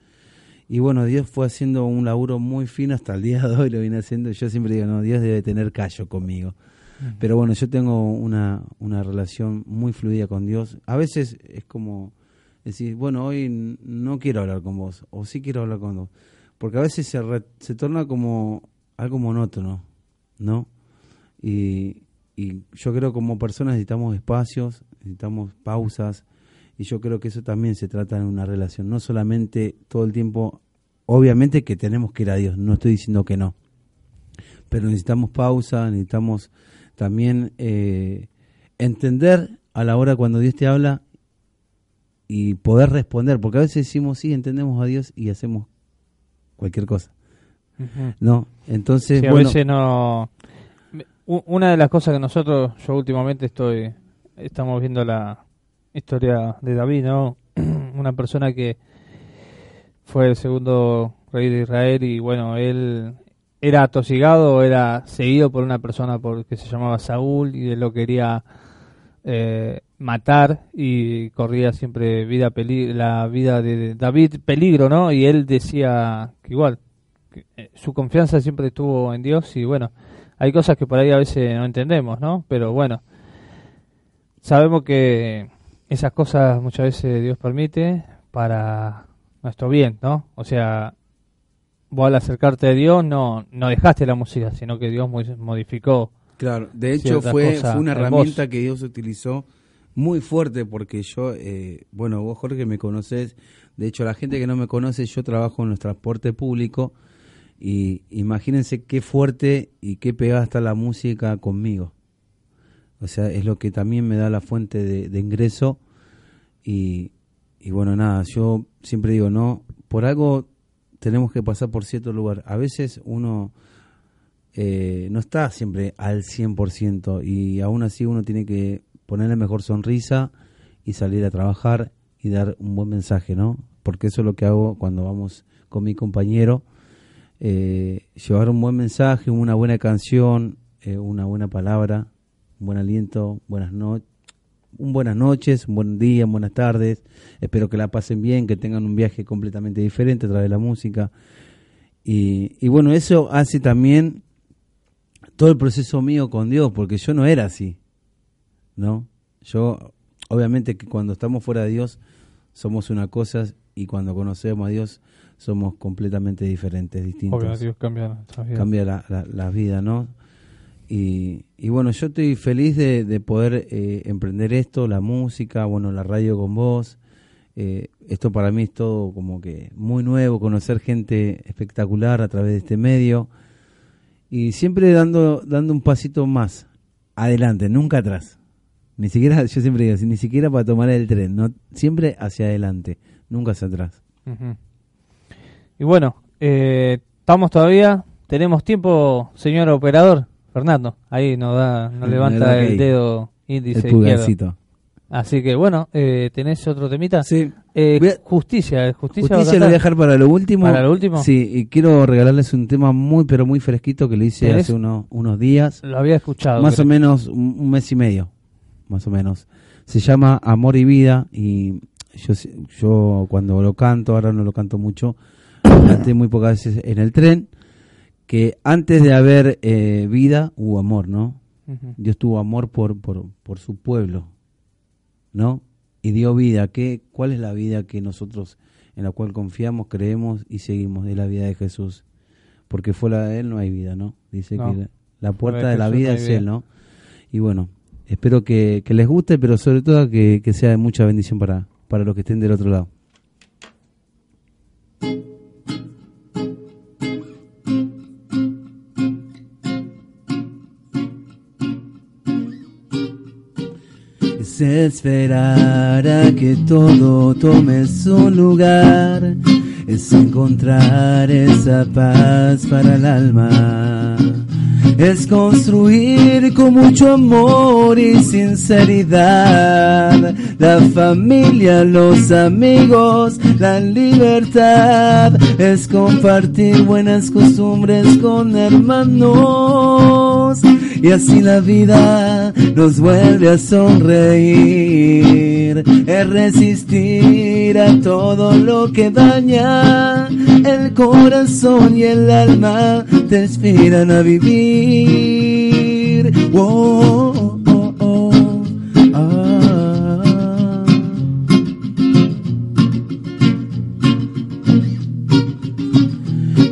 Y bueno, Dios fue haciendo un laburo muy fino hasta el día de hoy, lo viene haciendo, y yo siempre digo, no, Dios debe tener callo conmigo. Pero bueno, yo tengo una, una relación muy fluida con Dios. A veces es como decir, bueno, hoy no quiero hablar con vos, o sí quiero hablar con vos. Porque a veces se, re- se torna como algo monótono, ¿no? Y, y yo creo que como personas necesitamos espacios, necesitamos pausas, y yo creo que eso también se trata en una relación. No solamente todo el tiempo, obviamente que tenemos que ir a Dios, no estoy diciendo que no pero necesitamos pausa, necesitamos también eh, entender a la hora cuando Dios te habla y poder responder, porque a veces decimos sí, entendemos a Dios y hacemos cualquier cosa. ¿no? Entonces, Sí, a bueno, veces no. Una de las cosas que nosotros, yo últimamente estoy, estamos viendo la historia de David, ¿no? Una persona que fue el segundo rey de Israel y bueno, él era atosigado, era seguido por una persona por, que se llamaba Saúl y él lo quería eh, matar y corría siempre vida la vida de David peligro, ¿no? Y él decía que igual eh, su confianza siempre estuvo en Dios y bueno, hay cosas que por ahí a veces no entendemos, ¿no? Pero bueno, sabemos que esas cosas muchas veces Dios permite para nuestro bien, ¿no? O sea, vos al acercarte a Dios no, no dejaste la música, sino que Dios mo- modificó. claro, de hecho fue, fue una herramienta que Dios utilizó muy fuerte porque yo, eh, bueno, vos Jorge me conocés, de hecho la gente que no me conoce, yo trabajo en los transporte público y imagínense qué fuerte y qué pegada está la música conmigo. O sea, es lo que también me da la fuente de, de ingreso y, y bueno, nada, yo siempre digo, no, por algo tenemos que pasar por cierto lugar. A veces uno eh, no está siempre al 100% y aún así uno tiene que ponerle mejor sonrisa y salir a trabajar y dar un buen mensaje, ¿no? Porque eso es lo que hago cuando vamos con mi compañero, eh, llevar un buen mensaje, una buena canción, eh, una buena palabra, un buen aliento, buenas noches. Un buenas noches, un buen día, buenas tardes. Espero que la pasen bien, que tengan un viaje completamente diferente a través de la música. Y, y bueno, eso hace también todo el proceso mío con Dios, porque yo no era así, ¿no? Yo, obviamente que cuando estamos fuera de Dios somos una cosa y cuando conocemos a Dios somos completamente diferentes, distintos Obvio, Dios cambia cambia la, la, la vida, ¿no? Y, bueno, yo estoy feliz de, de poder eh, emprender esto, la música, bueno, la radio con vos. Eh, esto para mí es todo como que muy nuevo, conocer gente espectacular a través de este medio y siempre dando, dando un pasito más adelante, nunca atrás. Ni siquiera, yo siempre digo, ni siquiera para tomar el tren, no, siempre hacia adelante, nunca hacia atrás. Y bueno, eh, estamos todavía, tenemos tiempo, señor operador. Fernando, ahí nos da, nos levanta el dedo índice el izquierdo. Así que bueno, eh, ¿tenés otro temita? Sí. Eh, a- justicia, justicia. Justicia lo voy a dejar para lo último. ¿Para lo último? Sí, y quiero regalarles un tema muy, pero muy fresquito que le hice ¿Tenés? hace unos, unos días. Lo había escuchado. Más creo. o menos un, mes y medio, más o menos. Se llama Amor y Vida y yo, yo cuando lo canto, ahora no lo canto mucho, lo canté muy pocas veces en el tren, que antes de haber eh, vida hubo amor, ¿no? Dios tuvo amor por, por, por su pueblo, ¿no? Y dio vida. ¿Qué, ¿Cuál es la vida que nosotros, en la cual confiamos, creemos y seguimos? Es la vida de Jesús. Porque fuera de Él no hay vida, ¿no? Dice No. que la, puerta de de la vida no es vida. Él, ¿no? Y bueno, espero que, que les guste, pero sobre todo que, que sea de mucha bendición para, para los que estén del otro lado. Es esperar a que todo tome su lugar, es encontrar esa paz para el alma, es construir con mucho amor y sinceridad. La familia, los amigos, la libertad, es compartir buenas costumbres con hermanos. Y así la vida nos vuelve a sonreír, es resistir a todo lo que daña el corazón y el alma, te inspiran a vivir. Wow, oh, oh, ah.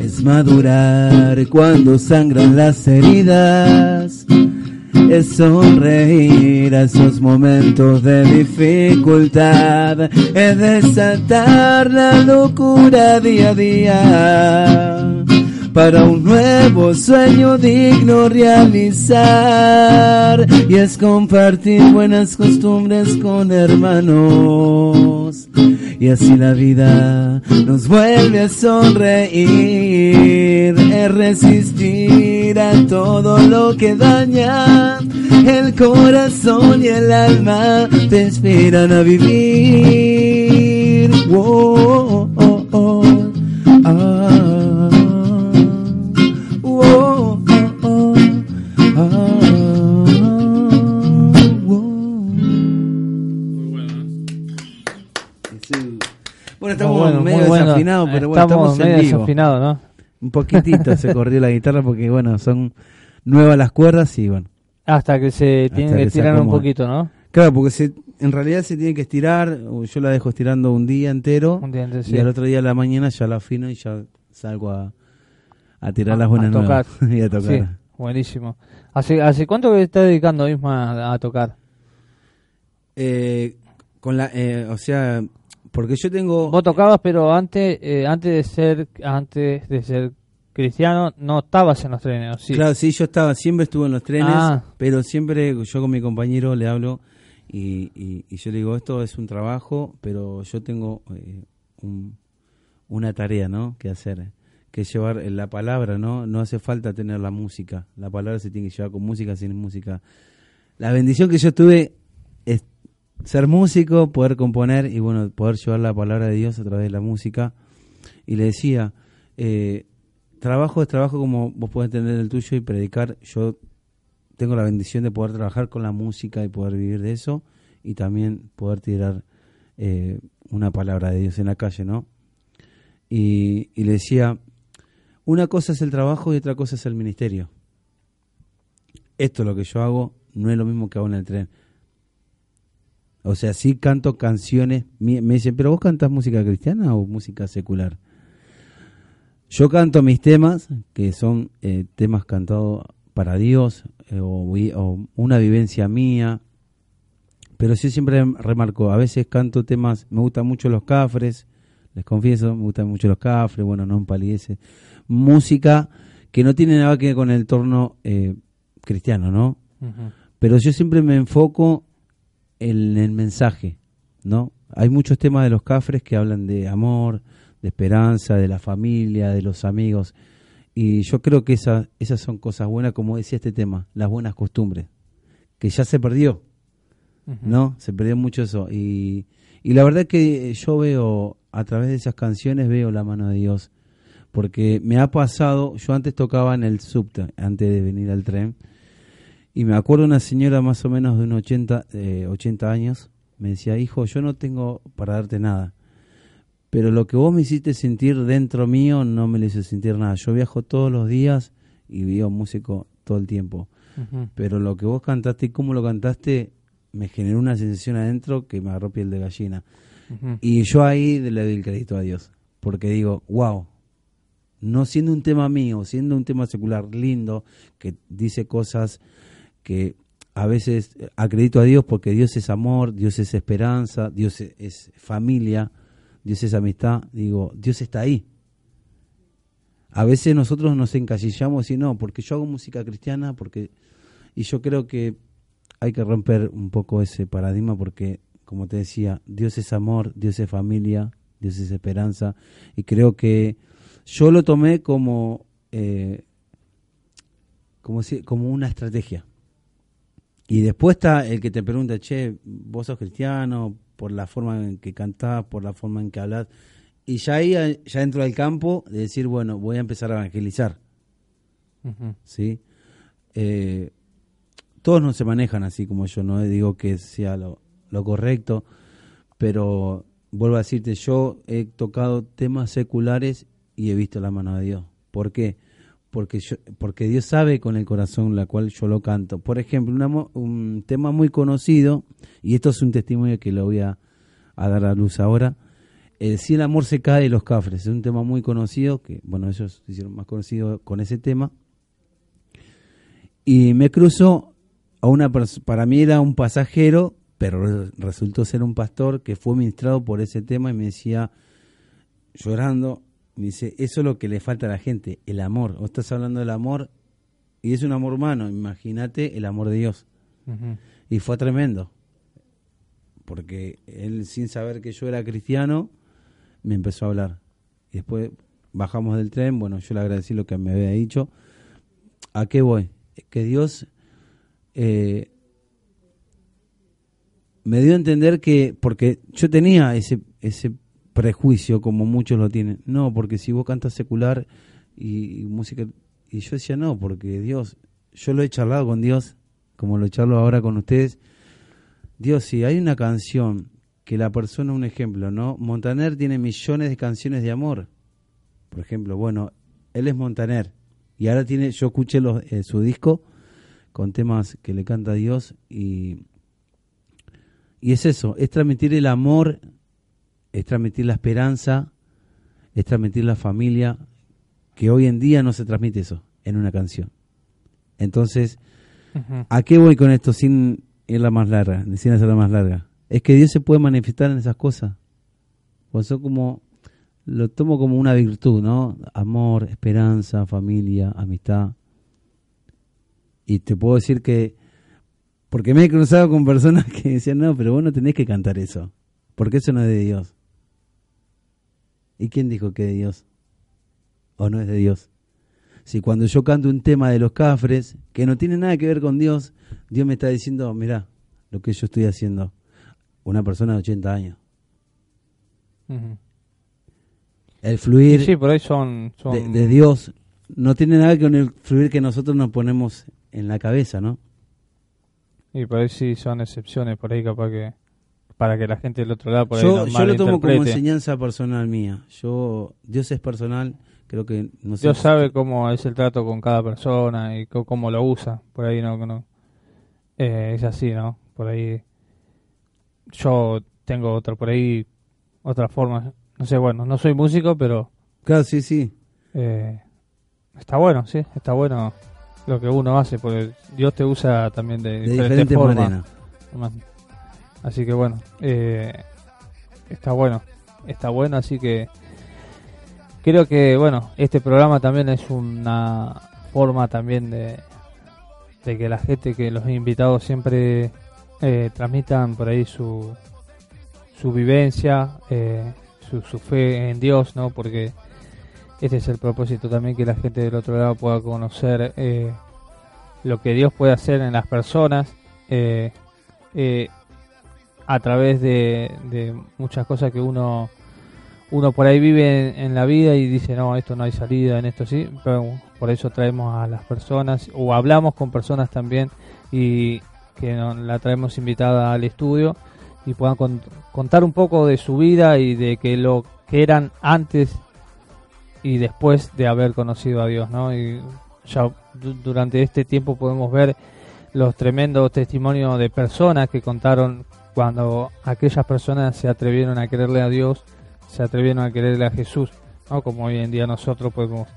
Es madurar cuando sangran las heridas. Es sonreír a esos momentos de dificultad. Es desatar la locura día a día. Para un nuevo sueño digno realizar. Y es compartir buenas costumbres con hermanos. Y así la vida nos vuelve a sonreír, es resistir a todo lo que daña el corazón y el alma, te inspiran a vivir. Oh, oh, oh, estamos Muy bueno, medio muy bueno. desafinados, pero bueno, estamos, estamos medio en vivo. desafinados, ¿no? Un poquitito se corrió la guitarra porque, bueno, son nuevas las cuerdas y, bueno. Hasta que se tiene que, que tirar un poquito, ¿no? Claro, porque se, en realidad se tiene que estirar, yo la dejo estirando un día entero Un día antes, y sí. al otro día a la mañana ya la afino y ya salgo a, a tirar las buenas a tocar. nuevas y a tocar. Sí, buenísimo. ¿Hace, ¿Hace cuánto que estás dedicando Isma a tocar? Eh, con la, eh, o sea, porque yo tengo... Vos tocabas, pero antes, eh, antes de ser, antes de ser cristiano, no estabas en los trenes, ¿o ¿sí? Claro, sí, yo estaba, siempre estuve en los trenes, Ah. pero siempre yo con mi compañero le hablo y, y- y yo le digo, esto es un trabajo, pero yo tengo eh, un- una tarea, ¿no? Que hacer, que es llevar eh, la palabra, ¿no? No hace falta tener la música, la palabra se tiene que llevar con música, sin música. La bendición que yo tuve es ser músico, poder componer y bueno, poder llevar la palabra de Dios a través de la música. Y le decía, eh, trabajo es trabajo como vos podés tener el tuyo y predicar. Yo tengo la bendición de poder trabajar con la música y poder vivir de eso y también poder tirar eh, una palabra de Dios en la calle, ¿no? Y, y le decía, una cosa es el trabajo y otra cosa es el ministerio. Esto lo que yo hago no es lo mismo que hago en el tren. O sea, sí canto canciones, me dicen, pero vos cantás música cristiana o música secular. Yo canto mis temas, que son eh, temas cantados para Dios eh, o, una vivencia mía, pero sí siempre remarco, a veces canto temas, me gustan mucho los cafres, les confieso, me gustan mucho los cafres, bueno, no empalidece. Música que no tiene nada que ver con el entorno eh, cristiano, ¿no? Pero yo siempre me enfoco en el mensaje, ¿no? Hay muchos temas de los cafres que hablan de amor, de esperanza, de la familia, de los amigos, Y yo creo que esa, esas son cosas buenas, como decía este tema, las buenas costumbres, que ya se perdió. ¿no? Se perdió mucho eso. Y, y la verdad que yo veo, a través de esas canciones, veo la mano de Dios. Porque me ha pasado, yo antes tocaba en el subte, antes de venir al tren, y me acuerdo una señora más o menos de unos 80, eh, 80 años, me decía, hijo, yo no tengo para darte nada, pero lo que vos me hiciste sentir dentro mío no me lo hizo sentir nada. Yo viajo todos los días y veo músico todo el tiempo, pero lo que vos cantaste y cómo lo cantaste me generó una sensación adentro que me agarró piel de gallina. Y yo ahí le doy el crédito a Dios, porque digo, wow, no siendo un tema mío, siendo un tema secular lindo, que dice cosas que a veces acredito a Dios porque Dios es amor, Dios es esperanza, Dios es, es familia, Dios es amistad, digo, Dios está ahí. A veces nosotros nos encasillamos y no, porque yo hago música cristiana, porque y yo creo que hay que romper un poco ese paradigma porque, como te decía, Dios es amor, Dios es familia, Dios es esperanza, y creo que yo lo tomé como, eh, como, como una estrategia. Y después está el que te pregunta, che, vos sos cristiano, por la forma en que cantás, por la forma en que hablas. Y ya ahí eh, ya entro al campo de decir, bueno, voy a empezar a evangelizar. ¿sí? Eh, todos no se manejan así como yo, no digo que sea lo, lo correcto, pero vuelvo a decirte, yo he tocado temas seculares y he visto la mano de Dios. ¿Por qué? Porque, yo, porque Dios sabe con el corazón la cual yo lo canto. Por ejemplo, un tema muy conocido, y esto es un testimonio que lo voy a, a dar a luz ahora, el Si el amor se cae de los cafres, es un tema muy conocido, que bueno, ellos se hicieron más conocidos con ese tema, y me cruzo a una para mí era un pasajero, pero re- resultó ser un pastor que fue ministrado por ese tema y me decía, llorando, dice, eso es lo que le falta a la gente, el amor. Vos estás hablando del amor y es un amor humano, imagínate el amor de Dios. Y fue tremendo, porque él sin saber que yo era cristiano, me empezó a hablar. Y después bajamos del tren, bueno, yo le agradecí lo que me había dicho. ¿A qué voy? Que Dios eh, me dio a entender que, porque yo tenía ese, ese prejuicio como muchos lo tienen, no, porque si vos cantas secular y, música, y yo decía no, porque Dios, yo lo he charlado con Dios, como lo charlo ahora con ustedes, Dios, si hay una canción que la persona, un ejemplo, ¿no? Montaner tiene millones de canciones de amor, por ejemplo, bueno, él es Montaner, y ahora tiene, yo escuché eh, su disco con temas que le canta a Dios y, y es eso, es transmitir el amor, es transmitir la esperanza, es transmitir la familia, que hoy en día no se transmite eso en una canción. Entonces. ¿a qué voy con esto sin irla más larga, sin hacerla más larga? Es que Dios se puede manifestar en esas cosas. Pues eso como, lo tomo como una virtud, ¿no? Amor, esperanza, familia, amistad. Y te puedo decir que, porque me he cruzado con personas que decían, no, pero vos no tenés que cantar eso, porque eso no es de Dios. ¿Y quién dijo que es de Dios? ¿O no es de Dios? Si cuando yo canto un tema de los cafres, que no tiene nada que ver con Dios, Dios me está diciendo, mira, lo que yo estoy haciendo. Una persona de 80 años. El fluir sí, por ahí son... son de, de Dios no tiene nada que ver con el fluir que nosotros nos ponemos en la cabeza, ¿no? Y por ahí sí son excepciones, por ahí capaz que... Para que la gente del otro lado por ahí Yo, lo tomo como enseñanza personal mía. Yo Dios es personal, creo que no sé. Dios sabe cómo es el trato con cada persona y cómo lo usa. Por ahí no, no eh, es así, ¿no? Por ahí yo tengo otra por ahí otra forma. No sé, bueno, no soy músico, pero Claro, sí, sí. eh, está bueno, sí, está bueno lo que uno hace, porque Dios te usa también de, De diferentes diferentes formas. maneras. Así que bueno, eh, está bueno, está bueno, así que creo que bueno, este programa también es una forma también de, de que la gente, que los invitados siempre eh, transmitan por ahí su, su vivencia, eh, su, su fe en Dios, ¿no? Porque este es el propósito también que la gente del otro lado pueda conocer eh, lo que Dios puede hacer en las personas eh, eh, a través de, de muchas cosas que uno uno por ahí vive en, en la vida y dice no esto no hay salida en esto sí pero por eso traemos a las personas o hablamos con personas también y que nos la traemos invitada al estudio y puedan con- contar un poco de su vida y de que lo que eran antes y después de haber conocido a Dios, ¿no? Y ya du- durante este tiempo podemos ver los tremendos testimonios de personas que contaron cuando aquellas personas se atrevieron a creerle a Dios, se atrevieron a creerle a Jesús, ¿no? Como hoy en día nosotros podemos,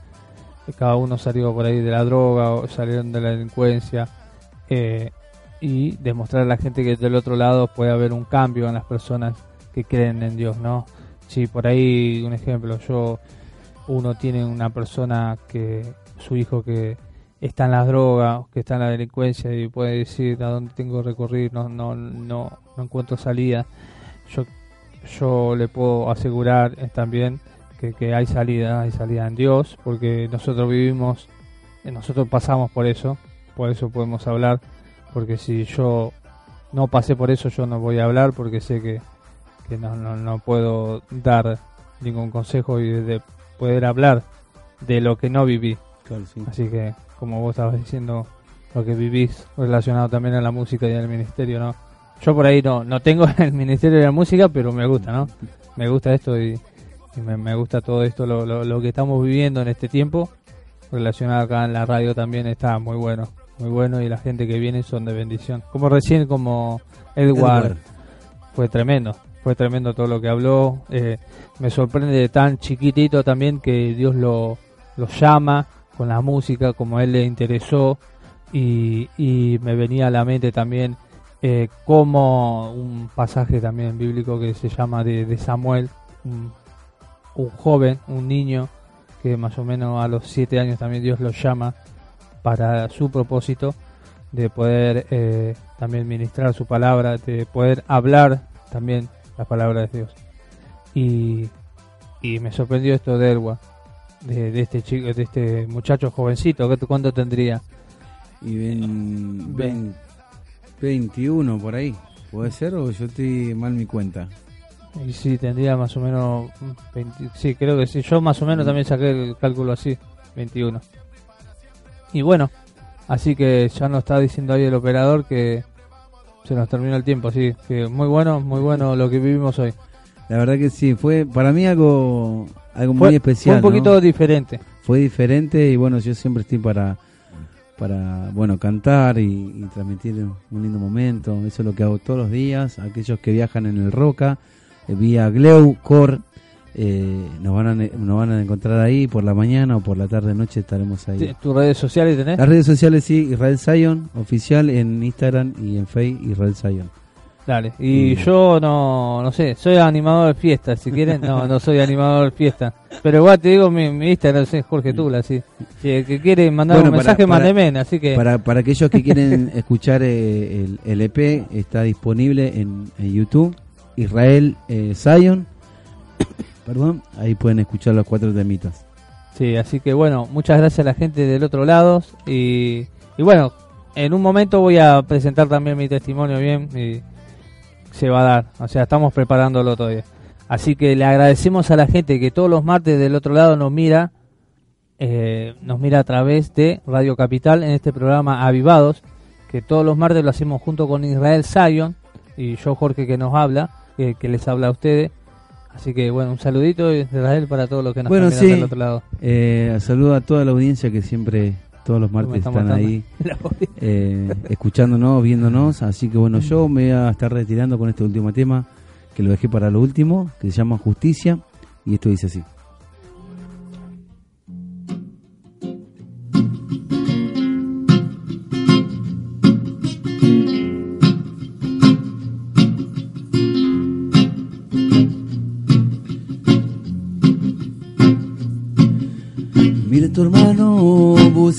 cada uno salió por ahí de la droga o salieron de la delincuencia, eh, y demostrar a la gente que del otro lado puede haber un cambio en las personas que creen en Dios, ¿no? Si por ahí, un ejemplo, yo, uno tiene una persona que, su hijo que está en las drogas, que está en la delincuencia y puede decir a dónde tengo que recorrer, no, no, no, no encuentro salida, yo, yo le puedo asegurar eh, también que, que hay salida, hay salida en Dios, porque nosotros vivimos, eh, nosotros pasamos por eso, por eso podemos hablar, porque si yo no pasé por eso, yo no voy a hablar, porque sé que, que no, no, no puedo dar ningún consejo y de poder hablar de lo que no viví. Claro, sí. Así que, como vos estabas diciendo, lo que vivís relacionado también a la música y al ministerio, ¿no? Yo por ahí no, no tengo el ministerio de la música, pero me gusta, ¿no? Me gusta esto y, y me, me gusta todo esto, lo, lo, lo que estamos viviendo en este tiempo, relacionado acá en la radio también está muy bueno, muy bueno y la gente que viene son de bendición. Como recién, como Edward, Edward. fue tremendo, fue tremendo todo lo que habló. eh, me sorprende de tan chiquitito también que Dios lo, lo llama con la música, como a él le interesó. Y, y me venía a la mente también eh, como un pasaje también bíblico que se llama de, de Samuel, un, joven, un niño, que más o menos a los siete años también Dios lo llama para su propósito de poder eh, también ministrar su palabra, de poder hablar también la palabra de Dios. Y, y me sorprendió esto de Elwa, de, de este chico, de este muchacho jovencito, ¿qué- ¿cuánto tendría? Y ven, ven 21 por ahí. ¿Puede ser o yo estoy mal mi cuenta? Y sí, tendría más o menos, mm, 20 sí, creo que sí, yo más o menos también saqué el cálculo así, 21. Y bueno, así que ya nos está diciendo ahí el operador que se nos terminó el tiempo, sí, que muy bueno, muy bueno lo que vivimos hoy. La verdad que sí, fue para mí algo algo Fue, muy especial. fue un poquito ¿no? diferente. Fue diferente y bueno, yo siempre estoy para para bueno cantar y, y transmitir un lindo momento. Eso es lo que hago todos los días. Aquellos que viajan en el Roca, eh, vía Gleu, Cor, eh, nos, van a, nos van a encontrar ahí por la mañana o por la tarde, noche estaremos ahí. ¿Tus redes sociales tenés? Las redes sociales sí, Israel Zion, oficial en Instagram y en Facebook Israel Zion. Dale. Y Mm. yo no, no sé, soy animador de fiesta, si quieren. No, no soy animador de fiesta. Pero igual te digo mi, mi Instagram es Jorge Tula, sí. Si el que quiere mandar Bueno, un para- mensaje, mándeme, así que... Para, para aquellos que quieren escuchar eh, el, el EP, está disponible en, en YouTube, Israel eh, Zion. Perdón, ahí pueden escuchar los cuatro temitas. Sí, así que bueno, muchas gracias a la gente del otro lado. Y, y bueno, en un momento voy a presentar también mi testimonio bien y se va a dar. O sea, estamos preparándolo todavía. Así que le agradecemos a la gente que todos los martes del otro lado nos mira. eh, nos mira a través de Radio Capital en este programa Avivados. Que todos los martes lo hacemos junto con Israel Zion y yo, Jorge, que nos habla, que, que les habla a ustedes. Así que bueno, un saludito Israel para todos los que nos Bueno, sí. del otro lado. Eh, saludo a toda la audiencia que siempre, todos los martes están están matando. ahí eh, escuchándonos, viéndonos. Así que bueno, yo me voy a estar retirando con este último tema, que lo dejé para lo último, que se llama Justicia. Y esto dice así.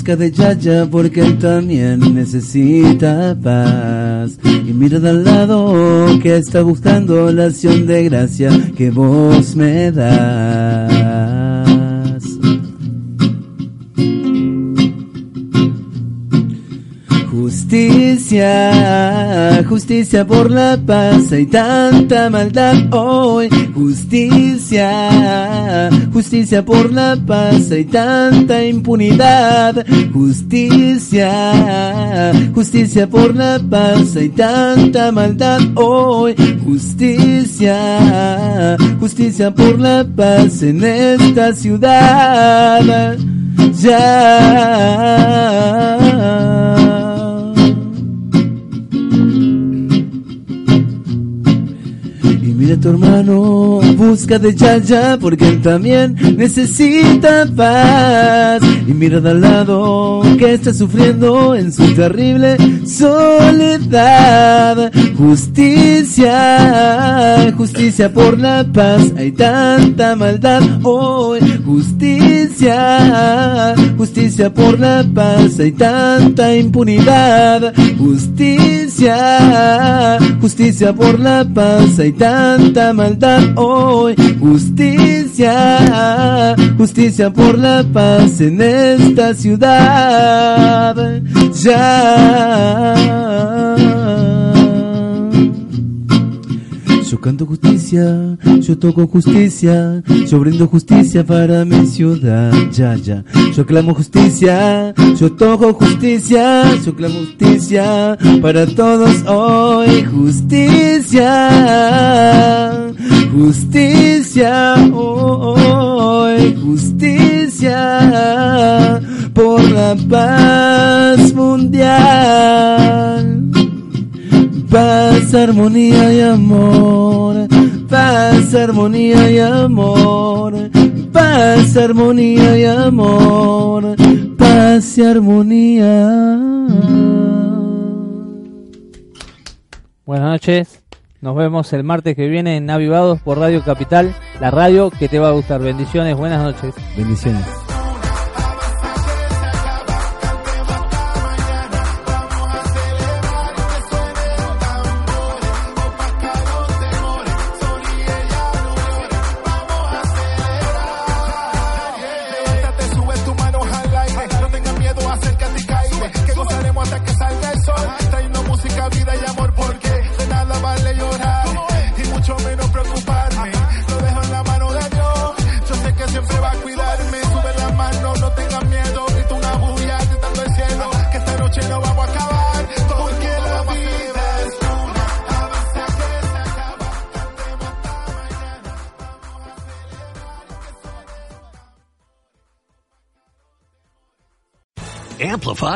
de Yaya porque él también necesita paz. Y mira de al lado que está buscando la acción de gracia que vos me das. Justicia justicia por la paz, hay tanta maldad hoy. Justicia, justicia por la paz, hay tanta impunidad. Justicia, justicia por la paz, hay tanta maldad hoy. Justicia, justicia por la paz en esta ciudad. Ya. Tu hermano, busca de ya ya, porque él también necesita paz. Y mira de al lado, que está sufriendo en su terrible soledad. Justicia, justicia por la paz, hay tanta maldad hoy. Justicia, justicia por la paz, hay tanta impunidad. Justicia, justicia por la paz, hay tanta maldad hoy. Justicia, justicia por la paz en esta ciudad. Ya. Yo canto justicia, yo toco justicia, yo brindo justicia para mi ciudad, ya, ya. Yo clamo justicia, yo toco justicia, yo clamo justicia para todos hoy. Justicia, justicia hoy, justicia por la paz mundial. Paz, armonía y amor. Paz, armonía y amor. Paz, armonía y amor. Paz y armonía. Buenas noches. Nos vemos el martes que viene en Avivados por Radio Capital, la radio que te va a gustar. Bendiciones, buenas noches. Bendiciones.